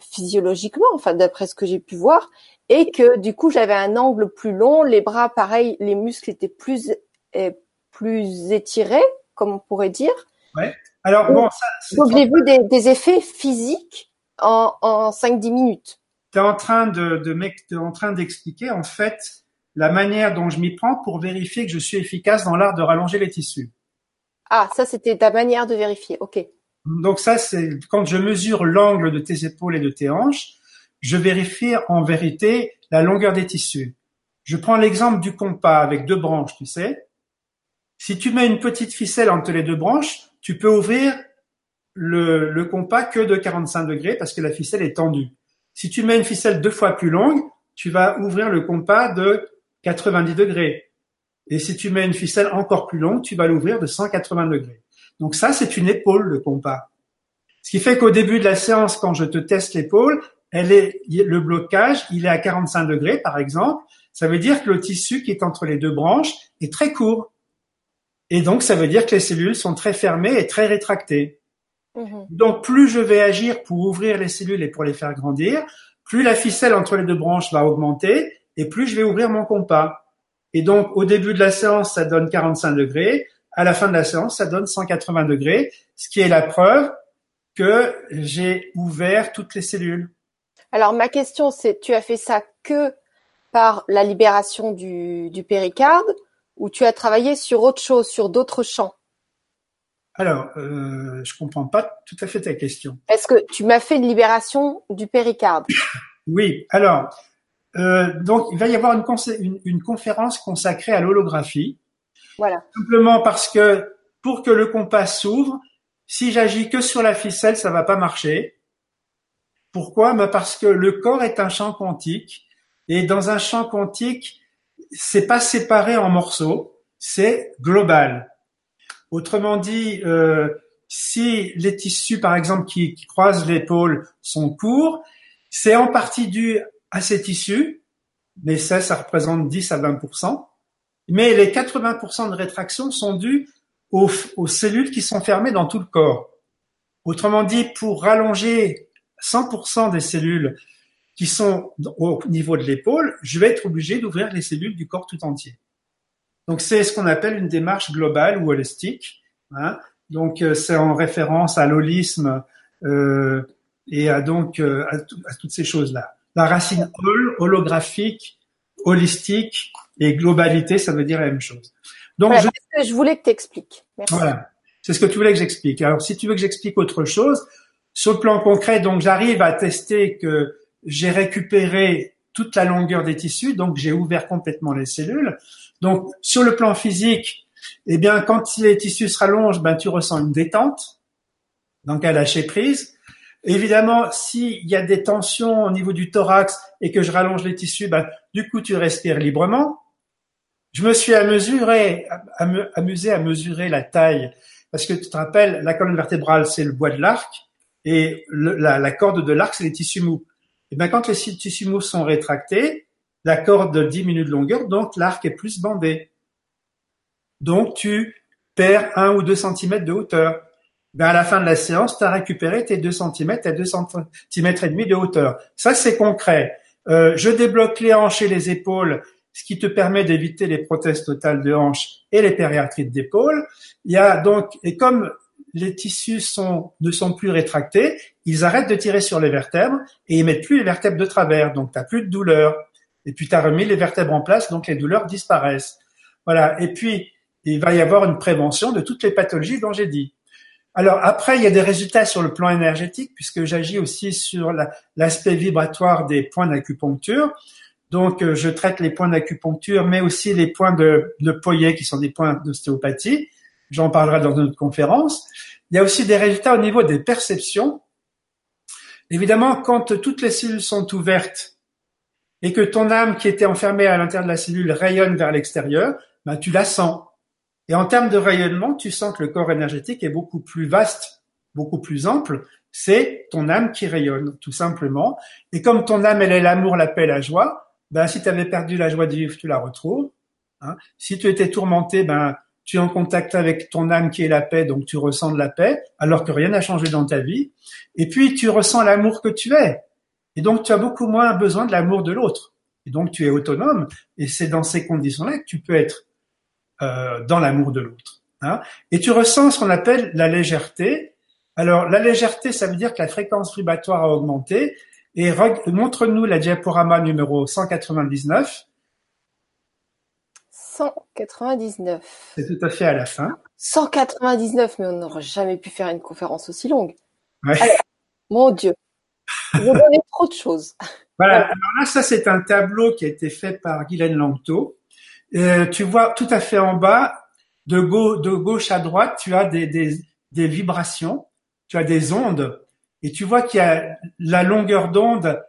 Speaker 1: physiologiquement, enfin d'après ce que j'ai pu voir, et que du coup j'avais un angle plus long, les bras pareil, les muscles étaient plus euh, plus étirés, comme on pourrait dire.
Speaker 2: Ouais. Alors bon, ça.
Speaker 1: Donc j'ai vu des, des, effets physiques en, en 5-10 minutes?
Speaker 2: Tu es en train de, de en train d'expliquer en fait la manière dont je m'y prends pour vérifier que je suis efficace dans l'art de rallonger les tissus.
Speaker 1: Ah, ça c'était ta manière de vérifier. Ok.
Speaker 2: Donc ça, c'est quand je mesure l'angle de tes épaules et de tes hanches, je vérifie en vérité la longueur des tissus. Je prends l'exemple du compas avec deux branches, tu sais. Si tu mets une petite ficelle entre les deux branches, tu peux ouvrir le, le compas que de 45 degrés parce que la ficelle est tendue. Si tu mets une ficelle deux fois plus longue, tu vas ouvrir le compas de 90 degrés. Et si tu mets une ficelle encore plus longue, tu vas l'ouvrir de 180 degrés. Donc ça, c'est une épaule, le compas. Ce qui fait qu'au début de la séance, quand je te teste l'épaule, elle est, le blocage, il est à 45 degrés, par exemple. Ça veut dire que le tissu qui est entre les deux branches est très court. Et donc, ça veut dire que les cellules sont très fermées et très rétractées. Mmh. Donc, plus je vais agir pour ouvrir les cellules et pour les faire grandir, plus la ficelle entre les deux branches va augmenter et plus je vais ouvrir mon compas. Et donc, au début de la séance, ça donne 45 degrés à la fin de la séance, ça donne 180 degrés, ce qui est la preuve que j'ai ouvert toutes les cellules.
Speaker 1: Alors ma question c'est, tu as fait ça que par la libération du, péricarde ou tu as travaillé sur autre chose, sur d'autres champs?
Speaker 2: Alors, euh, je comprends pas tout à fait ta question.
Speaker 1: Est-ce que tu m'as fait une libération du péricarde?
Speaker 2: Oui. Alors, donc il va y avoir une, une conférence consacrée à l'holographie
Speaker 1: voilà.
Speaker 2: Simplement parce que pour que le compas s'ouvre, si j'agis que sur la ficelle, ça va pas marcher. Pourquoi? Ben Parce que le corps est un champ quantique et dans un champ quantique, c'est pas séparé en morceaux, c'est global. Autrement dit, euh, si les tissus, par exemple, qui, qui croisent l'épaule sont courts, c'est en partie dû à ces tissus, mais ça, ça représente 10 à 20% mais les 80% de rétraction sont dus aux, cellules qui sont fermées dans tout le corps. Autrement dit, pour rallonger 100% des cellules qui sont au niveau de l'épaule, je vais être obligé d'ouvrir les cellules du corps tout entier. Donc c'est ce qu'on appelle une démarche globale ou holistique. Hein. Donc euh, c'est en référence à l'holisme euh, et à donc à, à toutes ces choses-là. La racine hol, holographique, holistique et globalité, ça veut dire la même chose.
Speaker 1: Donc, je... que je voulais que tu expliques. Merci.
Speaker 2: Voilà. C'est ce que tu voulais que j'explique. Alors, si tu veux que j'explique autre chose, sur le plan concret, donc j'arrive à tester que j'ai récupéré toute la longueur des tissus, donc j'ai ouvert complètement les cellules. Donc, sur le plan physique, eh bien, quand les tissus se rallongent, ben, tu ressens une détente, donc à lâcher prise. Évidemment, s'il y a des tensions au niveau du thorax et que je rallonge les tissus, ben, du coup, tu respires librement. Je me suis amusé à mesurer la taille parce que tu te rappelles, la colonne vertébrale, c'est le bois de l'arc et la, corde de l'arc, c'est les tissus mous. Et bien, quand les tissus mous sont rétractés, la corde diminue de longueur, donc l'arc est plus bandé. Donc, tu perds un ou deux centimètres de hauteur. Ben, à la fin de la séance, tu as récupéré tes deux centimètres à deux centimètres et demi de hauteur. Ça, c'est concret. Euh, je débloque les hanches et les épaules, ce qui te permet d'éviter les prothèses totales de hanches et les périarthrites d'épaule. Il y a donc, et comme les tissus sont, ne sont plus rétractés, ils arrêtent de tirer sur les vertèbres et ils mettent plus les vertèbres de travers, donc tu plus de douleur. Et puis tu as remis les vertèbres en place, donc les douleurs disparaissent. Voilà. Et puis, il va y avoir une prévention de toutes les pathologies dont j'ai dit. Alors après, il y a des résultats sur le plan énergétique, puisque j'agis aussi sur l'aspect vibratoire des points d'acupuncture. Donc, euh, je traite les points d'acupuncture, mais aussi les points de, de qui sont des points d'ostéopathie. J'en parlerai dans une autre conférence. Il y a aussi des résultats au niveau des perceptions. Évidemment, quand toutes les cellules sont ouvertes et que ton âme qui était enfermée à l'intérieur de la cellule rayonne vers l'extérieur, ben, tu la sens. Et en termes de rayonnement, tu sens que le corps énergétique est beaucoup plus vaste, beaucoup plus ample. C'est ton âme qui rayonne, tout simplement. Et comme ton âme, elle est l'amour, la paix, la joie, ben, si tu avais perdu la joie de vivre, tu la retrouves. Hein. Si tu étais tourmenté, ben, tu es en contact avec ton âme qui est la paix, donc tu ressens de la paix, alors que rien n'a changé dans ta vie. Et puis, tu ressens l'amour que tu es. Et donc, tu as beaucoup moins besoin de l'amour de l'autre. Et donc, tu es autonome. Et c'est dans ces conditions-là que tu peux être euh, dans l'amour de l'autre. Hein. Et tu ressens ce qu'on appelle la légèreté. Alors, la légèreté, ça veut dire que la fréquence vibratoire a augmenté. Et montre-nous la diaporama numéro 199.
Speaker 1: 199.
Speaker 2: C'est tout à fait à la fin.
Speaker 1: 199, mais on n'aurait jamais pu faire une conférence aussi longue. mon Dieu, vous donnez trop de choses.
Speaker 2: Voilà. Alors là, ça c'est un tableau qui a été fait par Guylaine Langto. Euh, tu vois tout à fait en bas, de, gauche à droite, tu as des, des, des, vibrations, tu as des ondes, et tu vois qu'il y a la longueur d'onde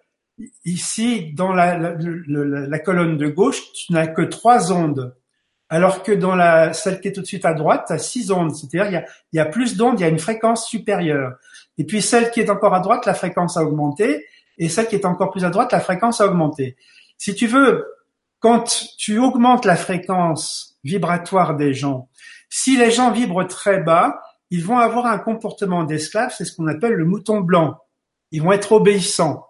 Speaker 2: ici dans la, la, la colonne de gauche, tu n'as que trois ondes alors que dans la celle qui est tout de suite à droite, tu as six ondes, c'est-à-dire il y a, il y a plus d'ondes, il y a une fréquence supérieure. Et puis celle qui est encore à droite, la fréquence a augmenté, et celle qui est encore plus à droite, la fréquence a augmenté. Si tu veux, quand tu augmentes la fréquence vibratoire des gens, si les gens vibrent très bas, ils vont avoir un comportement d'esclave, c'est ce qu'on appelle le mouton blanc. Ils vont être obéissants.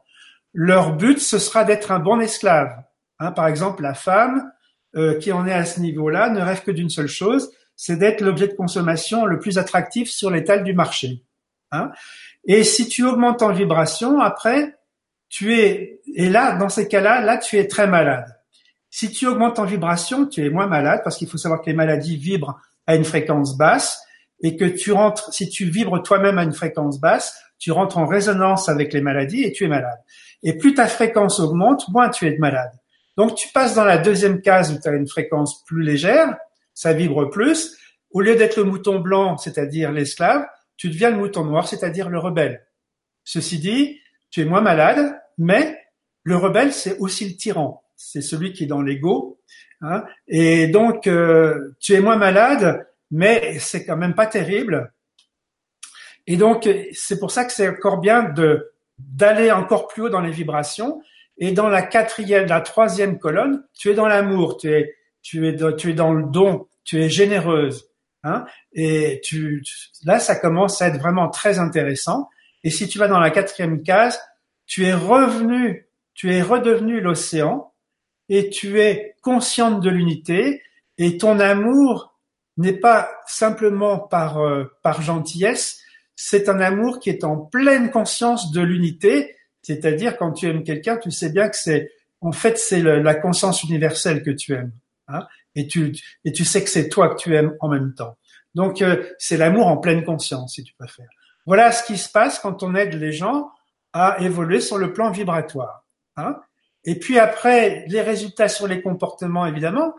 Speaker 2: Leur but, ce sera d'être un bon esclave. Hein, par exemple, la femme, euh, qui en est à ce niveau-là ne rêve que d'une seule chose, c'est d'être l'objet de consommation le plus attractif sur l'étal du marché. Hein et si tu augmentes en vibration, après, tu es et là, dans ces cas-là, là, tu es très malade. Si tu augmentes en vibration, tu es moins malade parce qu'il faut savoir que les maladies vibrent à une fréquence basse et que tu rentres, si tu vibres toi-même à une fréquence basse, tu rentres en résonance avec les maladies et tu es malade. Et plus ta fréquence augmente, moins tu es malade. Donc tu passes dans la deuxième case où tu as une fréquence plus légère, ça vibre plus. Au lieu d'être le mouton blanc, c'est-à-dire l'esclave, tu deviens le mouton noir, c'est-à-dire le rebelle. Ceci dit, tu es moins malade, mais le rebelle, c'est aussi le tyran. C'est celui qui est dans l'ego. Hein. Et donc, euh, tu es moins malade, mais c'est quand même pas terrible. Et donc, c'est pour ça que c'est encore bien de d'aller encore plus haut dans les vibrations et dans la quatrième, la troisième colonne, tu es dans l'amour, tu es, tu es, tu es dans le don, tu es généreuse. Hein, et tu, là, ça commence à être vraiment très intéressant. Et si tu vas dans la quatrième case, tu es revenu, tu es redevenu l'océan et tu es consciente de l'unité et ton amour n'est pas simplement par, euh, par gentillesse, c'est un amour qui est en pleine conscience de l'unité, c'est-à-dire quand tu aimes quelqu'un, tu sais bien que c'est, en fait, c'est la conscience universelle que tu aimes, hein, et tu et tu sais que c'est toi que tu aimes en même temps. Donc euh, c'est l'amour en pleine conscience, si tu préfères. Voilà ce qui se passe quand on aide les gens à évoluer sur le plan vibratoire. Hein. Et puis après, les résultats sur les comportements, évidemment.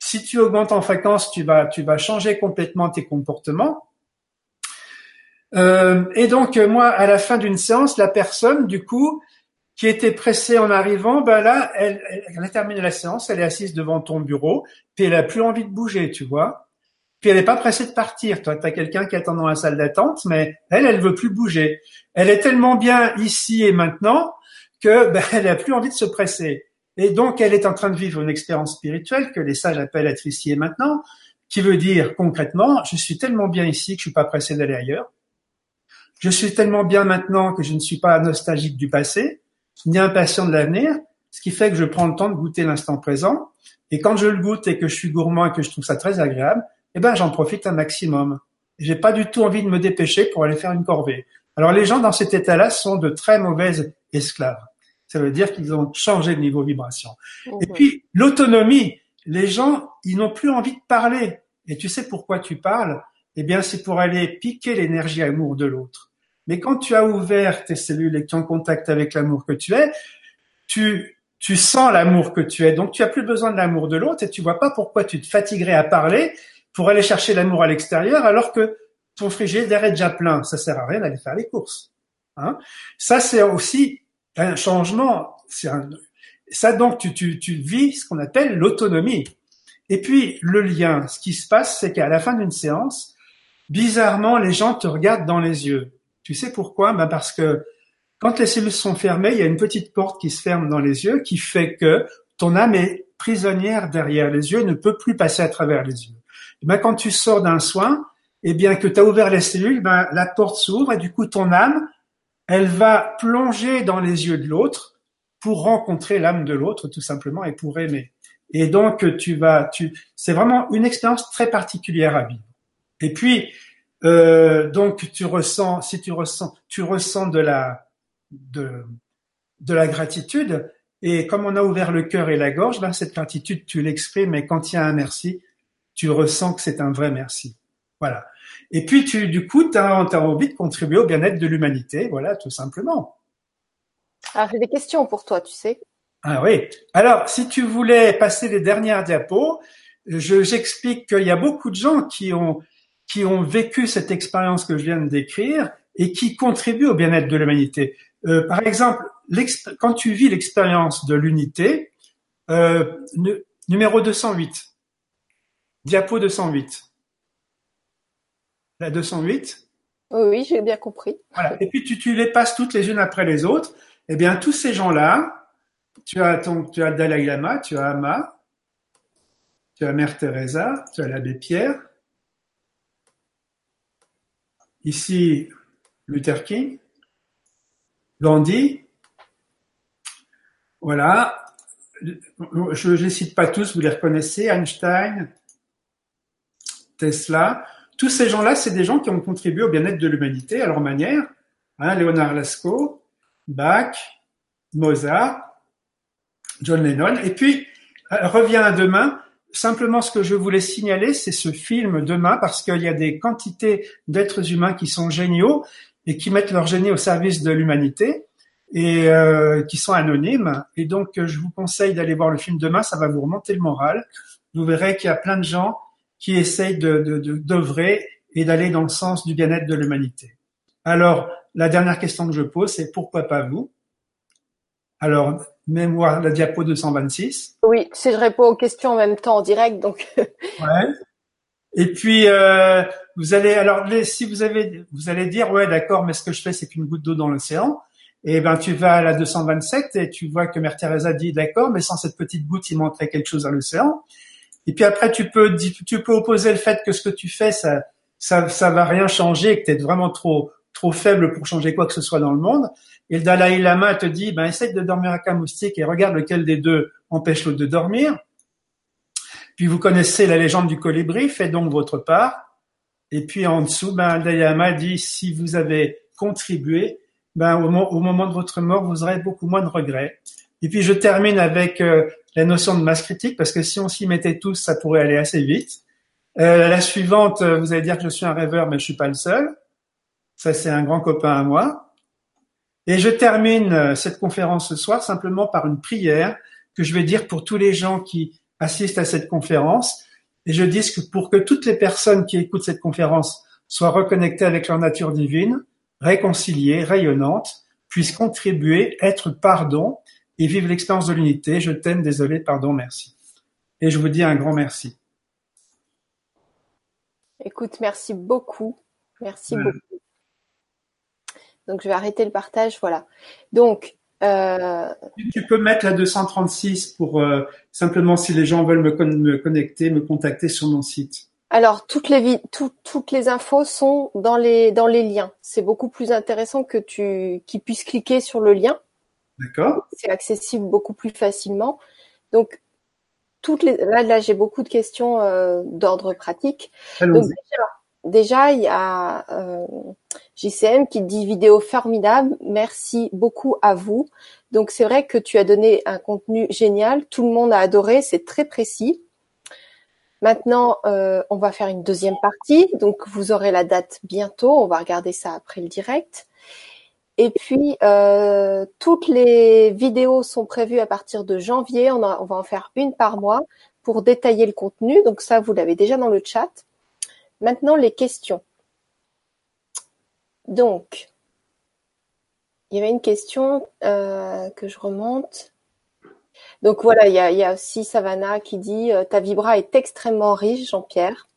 Speaker 2: Si tu augmentes en fréquence, tu vas, tu vas changer complètement tes comportements. Euh, et donc moi, à la fin d'une séance, la personne, du coup, qui était pressée en arrivant, ben là, elle, elle, a terminé la séance, elle est assise devant ton bureau, puis elle a plus envie de bouger, tu vois. Puis elle n'est pas pressée de partir. Toi, tu as quelqu'un qui attend dans la salle d'attente, mais elle, elle veut plus bouger. Elle est tellement bien ici et maintenant que ben, elle a plus envie de se presser. Et donc, elle est en train de vivre une expérience spirituelle que les sages appellent être ici et maintenant, qui veut dire concrètement, je suis tellement bien ici que je suis pas pressé d'aller ailleurs. Je suis tellement bien maintenant que je ne suis pas nostalgique du passé, ni impatient de l'avenir, ce qui fait que je prends le temps de goûter l'instant présent. Et quand je le goûte et que je suis gourmand et que je trouve ça très agréable, eh ben, j'en profite un maximum. J'ai pas du tout envie de me dépêcher pour aller faire une corvée. Alors les gens dans cet état-là sont de très mauvaises esclaves. Ça veut dire qu'ils ont changé de niveau vibration. Et mhm. puis l'autonomie, les gens, ils n'ont plus envie de parler. Et tu sais pourquoi tu parles? Eh bien, c'est pour aller piquer l'énergie amour de l'autre. Mais quand tu as ouvert tes cellules et que tu es en contact avec l'amour que tu es, tu tu sens l'amour que tu es. Donc tu as plus besoin de l'amour de l'autre et tu vois pas pourquoi tu te fatiguerais à parler pour aller chercher l'amour à l'extérieur alors que ton frigidaire est déjà plein. Ça sert à rien d'aller faire les courses. Hein ça, c'est aussi un changement. Un... Ça, donc, tu, tu, tu vis ce qu'on appelle l'autonomie. Et puis, le lien. Ce qui se passe, c'est qu'à la fin d'une séance, bizarrement, les gens te regardent dans les yeux. Tu sais pourquoi? Ben Parce que quand les cellules sont fermées, il y a une petite porte qui se ferme dans les yeux qui fait que ton âme est prisonnière derrière les yeux ne peut plus passer à travers les yeux. Ben, quand tu sors d'un soin, et eh bien que tu as ouvert les cellules, ben, la porte s'ouvre et du coup ton âme, elle va plonger dans les yeux de l'autre pour rencontrer l'âme de l'autre tout simplement et pour aimer. Et donc tu vas, tu, c'est vraiment une expérience très particulière à vivre. Et puis euh, donc tu ressens, si tu ressens, tu ressens de la de de la gratitude. Et comme on a ouvert le cœur et la gorge, ben cette gratitude tu l'exprimes. Et quand il y a un merci, tu ressens que c'est un vrai merci. Voilà. Et puis, tu, du coup, tu as, envie de contribuer au bien-être de l'humanité, voilà, tout simplement.
Speaker 1: Alors, j'ai des questions pour toi, tu sais.
Speaker 2: Ah oui. Alors, si tu voulais passer les dernières diapos, j'explique qu'il y a beaucoup de gens qui ont, qui ont vécu cette expérience que je viens de décrire et qui contribuent au bien-être de l'humanité. Euh, par exemple, quand tu vis l'expérience de l'unité, euh, numéro 208, Diapo 208. La 208
Speaker 1: Oui, j'ai bien compris.
Speaker 2: Voilà. Et puis tu, tu les passes toutes les unes après les autres. Eh bien, tous ces gens-là, tu as ton, tu as Dalai Lama, tu as Ama, tu as Mère Teresa, tu as l'abbé Pierre. Ici, Luther King, Gandhi. Voilà. Je ne les cite pas tous, vous les reconnaissez. Einstein, Tesla, tous ces gens-là, c'est des gens qui ont contribué au bien-être de l'humanité à leur manière. Hein, Léonard Lascaux, Bach, Mozart, John Lennon. Et puis, euh, revient à demain. Simplement, ce que je voulais signaler, c'est ce film demain, parce qu'il y a des quantités d'êtres humains qui sont géniaux et qui mettent leur génie au service de l'humanité et euh, qui sont anonymes. Et donc, je vous conseille d'aller voir le film demain. Ça va vous remonter le moral. Vous verrez qu'il y a plein de gens qui essaye de, d'œuvrer et d'aller dans le sens du bien-être de l'humanité. Alors, la dernière question que je pose, c'est pourquoi pas vous? Alors, mémoire, la diapo 226.
Speaker 1: Oui, si je réponds aux questions en même temps en direct, donc.
Speaker 2: ouais. Et puis, euh, vous allez, alors, si vous avez, vous allez dire, ouais, d'accord, mais ce que je fais, c'est qu'une goutte d'eau dans l'océan. Et ben, tu vas à la 227 et tu vois que Mère Teresa dit, d'accord, mais sans cette petite goutte, il manquerait quelque chose à l'océan. Et puis après, tu peux, tu peux opposer le fait que ce que tu fais, ça, ça, ça va rien changer, que tu es vraiment trop, trop faible pour changer quoi que ce soit dans le monde. Et le Dalai Lama te dit, ben, essaye de dormir avec un moustique et regarde lequel des deux empêche l'autre de dormir. Puis vous connaissez la légende du colibri, faites donc votre part. Et puis en dessous, ben, Dayama dit si vous avez contribué, ben, au, au, moment de votre mort, vous aurez beaucoup moins de regrets. Et puis je termine avec euh, la notion de masse critique, parce que si on s'y mettait tous, ça pourrait aller assez vite. Euh, la suivante, euh, vous allez dire que je suis un rêveur, mais je suis pas le seul. Ça, c'est un grand copain à moi. Et je termine euh, cette conférence ce soir simplement par une prière que je vais dire pour tous les gens qui assistent à cette conférence. Et je dis que pour que toutes les personnes qui écoutent cette conférence soient reconnectées avec leur nature divine, réconciliées, rayonnantes, puissent contribuer, être pardon et vivre l'expérience de l'unité. Je t'aime, désolé, pardon, merci. Et je vous dis un grand merci.
Speaker 1: Écoute, merci beaucoup. Merci beaucoup. Donc, je vais arrêter le partage. Voilà. Donc, euh...
Speaker 2: tu peux mettre la 236 pour euh, simplement si les gens veulent me, con me, connecter, me contacter sur mon site.
Speaker 1: Alors toutes les tout, toutes les infos sont dans les dans les liens. C'est beaucoup plus intéressant que tu qu'ils puissent cliquer sur le lien.
Speaker 2: D'accord.
Speaker 1: C'est accessible beaucoup plus facilement. Donc toutes les là là j'ai beaucoup de questions euh, d'ordre pratique. Donc déjà, déjà il y a euh, JCM qui dit vidéo formidable. Merci beaucoup à vous. Donc c'est vrai que tu as donné un contenu génial. Tout le monde a adoré. C'est très précis. Maintenant, euh, on va faire une deuxième partie. Donc vous aurez la date bientôt. On va regarder ça après le direct. Et puis, euh, toutes les vidéos sont prévues à partir de janvier. On, va en faire une par mois pour détailler le contenu. Donc ça, vous l'avez déjà dans le chat. Maintenant, les questions. Donc, il y avait une question euh, que je remonte. Donc voilà, il y a, aussi Savannah qui dit euh, ta vibra est extrêmement riche, Jean-Pierre.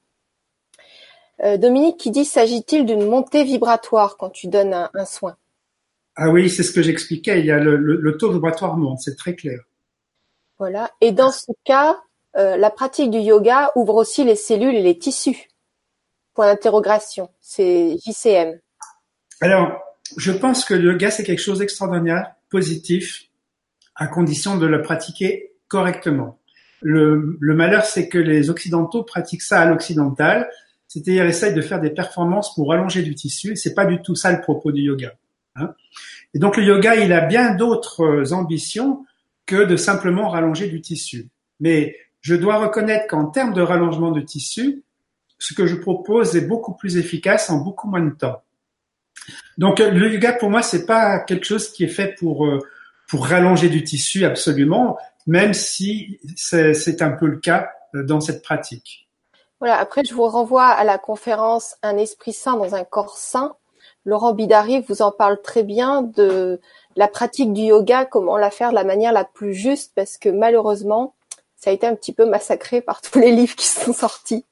Speaker 1: Euh, Dominique qui dit s'agit-il d'une montée vibratoire quand tu donnes un soin?
Speaker 2: Ah oui, c'est ce que j'expliquais. Il y a le, le, le, taux vibratoire monte, c'est très clair.
Speaker 1: Voilà. Et dans ce cas, euh, la pratique du yoga ouvre aussi les cellules et les tissus. Point d'interrogation. C'est JCM.
Speaker 2: Alors, je pense que le yoga c'est quelque chose d'extraordinaire, positif, à condition de le pratiquer correctement. Le, le malheur, c'est que les occidentaux pratiquent ça à l'occidental, c'est-à-dire essayent de faire des performances pour allonger du tissu. C'est pas du tout ça le propos du yoga. Hein. Et donc le yoga, il a bien d'autres ambitions que de simplement rallonger du tissu. Mais je dois reconnaître qu'en termes de rallongement de tissu, ce que je propose est beaucoup plus efficace en beaucoup moins de temps. Donc le yoga pour moi c'est pas quelque chose qui est fait pour pour rallonger du tissu absolument, même si c'est un peu le cas dans cette pratique.
Speaker 1: Voilà, après je vous renvoie à la conférence Un esprit sain dans un corps sain. Laurent Bidari vous en parle très bien de la pratique du yoga, comment la faire de la manière la plus juste, parce que malheureusement, ça a été un petit peu massacré par tous les livres qui sont sortis.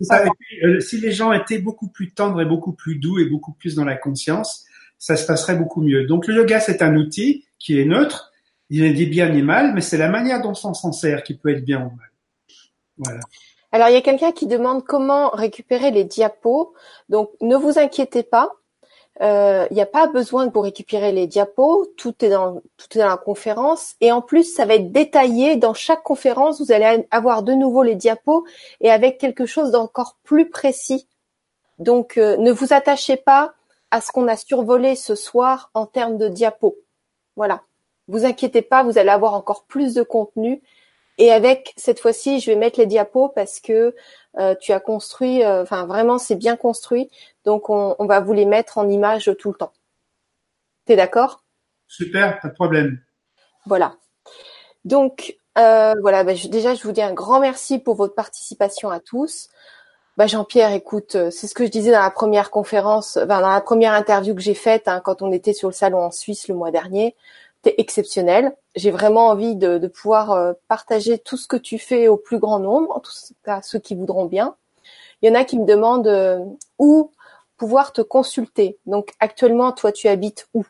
Speaker 2: Ça, euh, si les gens étaient beaucoup plus tendres et beaucoup plus doux et beaucoup plus dans la conscience, ça se passerait beaucoup mieux. Donc le yoga, c'est un outil qui est neutre. Il n'est ni bien ni mal, mais c'est la manière dont on s'en sert qui peut être bien ou mal. Voilà.
Speaker 1: Alors il y a quelqu'un qui demande comment récupérer les diapos. Donc ne vous inquiétez pas. Euh, il n'y a pas besoin vous récupérer les diapos, tout est dans tout est dans la conférence et en plus ça va être détaillé dans chaque conférence. Vous allez avoir de nouveau les diapos et avec quelque chose d'encore plus précis. Donc euh, ne vous attachez pas à ce qu'on a survolé ce soir en termes de diapos. Voilà, vous inquiétez pas, vous allez avoir encore plus de contenu et avec cette fois-ci, je vais mettre les diapos parce que euh, tu as construit, euh, enfin vraiment c'est bien construit, donc on, on, va vous les mettre en image tout le temps. T'es d'accord?
Speaker 2: Super, pas de problème.
Speaker 1: Voilà. Donc euh, voilà, bah, je, déjà je vous dis un grand merci pour votre participation à tous. Bah, Jean-Pierre, écoute, c'est ce que je disais dans la première conférence, enfin, dans la première interview que j'ai faite hein, quand on était sur le salon en Suisse le mois dernier t'es exceptionnel. J'ai vraiment envie de, de pouvoir euh, partager tout ce que tu fais au plus grand nombre, en tout cas ceux qui voudront bien. Il y en a qui me demandent euh, où pouvoir te consulter. Donc actuellement, toi, tu habites où?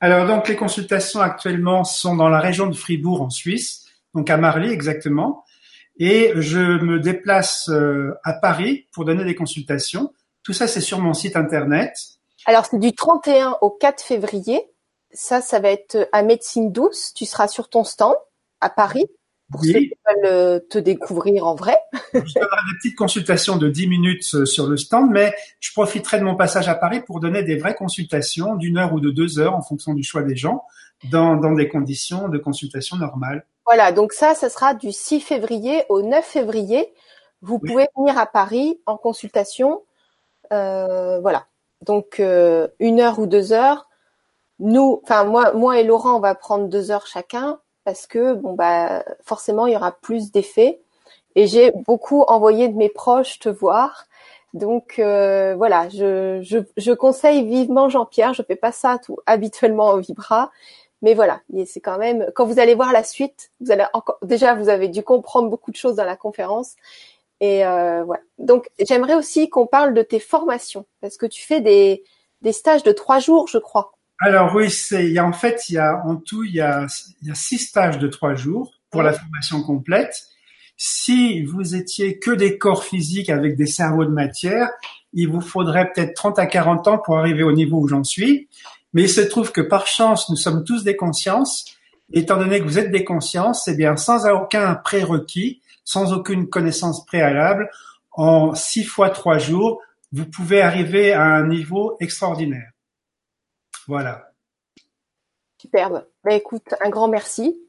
Speaker 2: Alors donc les consultations actuellement sont dans la région de Fribourg en Suisse, donc à Marly exactement. Et je me déplace euh, à Paris pour donner des consultations. Tout ça, c'est sur mon site internet.
Speaker 1: Alors c'est du 31 au 4 février ça, ça va être à Médecine Douce. Tu seras sur ton stand à Paris. pour ceux qui veulent te découvrir en vrai.
Speaker 2: je donnerai des petites consultations de 10 minutes sur le stand, mais je profiterai de mon passage à Paris pour donner des vraies consultations d'une heure ou de deux heures en fonction du choix des gens, dans, dans des conditions de consultation normales.
Speaker 1: Voilà, donc ça, ce sera du 6 février au 9 février. Vous pouvez venir à Paris en consultation. Euh, voilà. Donc euh, une heure ou deux heures. Nous, enfin moi, moi et Laurent, on va prendre deux heures chacun parce que bon bah forcément il y aura plus d'effets. Et j'ai beaucoup envoyé de mes proches te voir. Donc euh, voilà, je, je, je, conseille vivement Jean-Pierre. Je fais pas ça tout habituellement au Vibra, mais voilà, c'est quand même quand vous allez voir la suite, vous allez encore déjà vous avez dû comprendre beaucoup de choses dans la conférence et euh, voilà. Donc j'aimerais aussi qu'on parle de tes formations parce que tu fais des des stages de trois jours, je crois.
Speaker 2: Alors oui, c'est il y a en fait il y a en tout il y a il y a six stages de trois jours pour la formation complète. Si vous étiez que des corps physiques avec des cerveaux de matière, il vous faudrait peut-être 30 à 40 ans pour arriver au niveau où j'en suis. Mais il se trouve que par chance, nous sommes tous des consciences. Étant donné que vous êtes des consciences, eh bien, sans aucun prérequis, sans aucune connaissance préalable, en six fois trois jours, vous pouvez arriver à un niveau extraordinaire. Voilà.
Speaker 1: Superbe. Ben, écoute, un grand merci.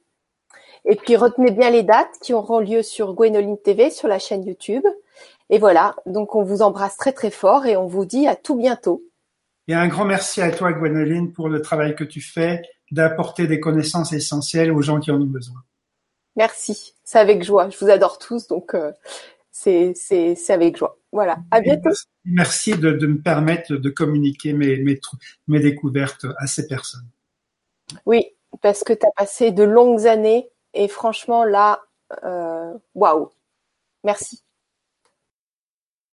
Speaker 1: Et puis retenez bien les dates qui auront lieu sur Gwenoline TV, sur la chaîne YouTube. Et voilà, donc on vous embrasse très très fort et on vous dit à tout bientôt.
Speaker 2: Et un grand merci à toi, Gwenoline, pour le travail que tu fais d'apporter des connaissances essentielles aux gens qui en ont besoin.
Speaker 1: Merci, c'est avec joie. Je vous adore tous, donc euh, c'est avec joie. Voilà, à bientôt.
Speaker 2: Merci de, de me permettre de communiquer mes, mes, mes découvertes à ces personnes.
Speaker 1: Oui, parce que tu as passé de longues années et franchement là, euh, waouh, wow. merci.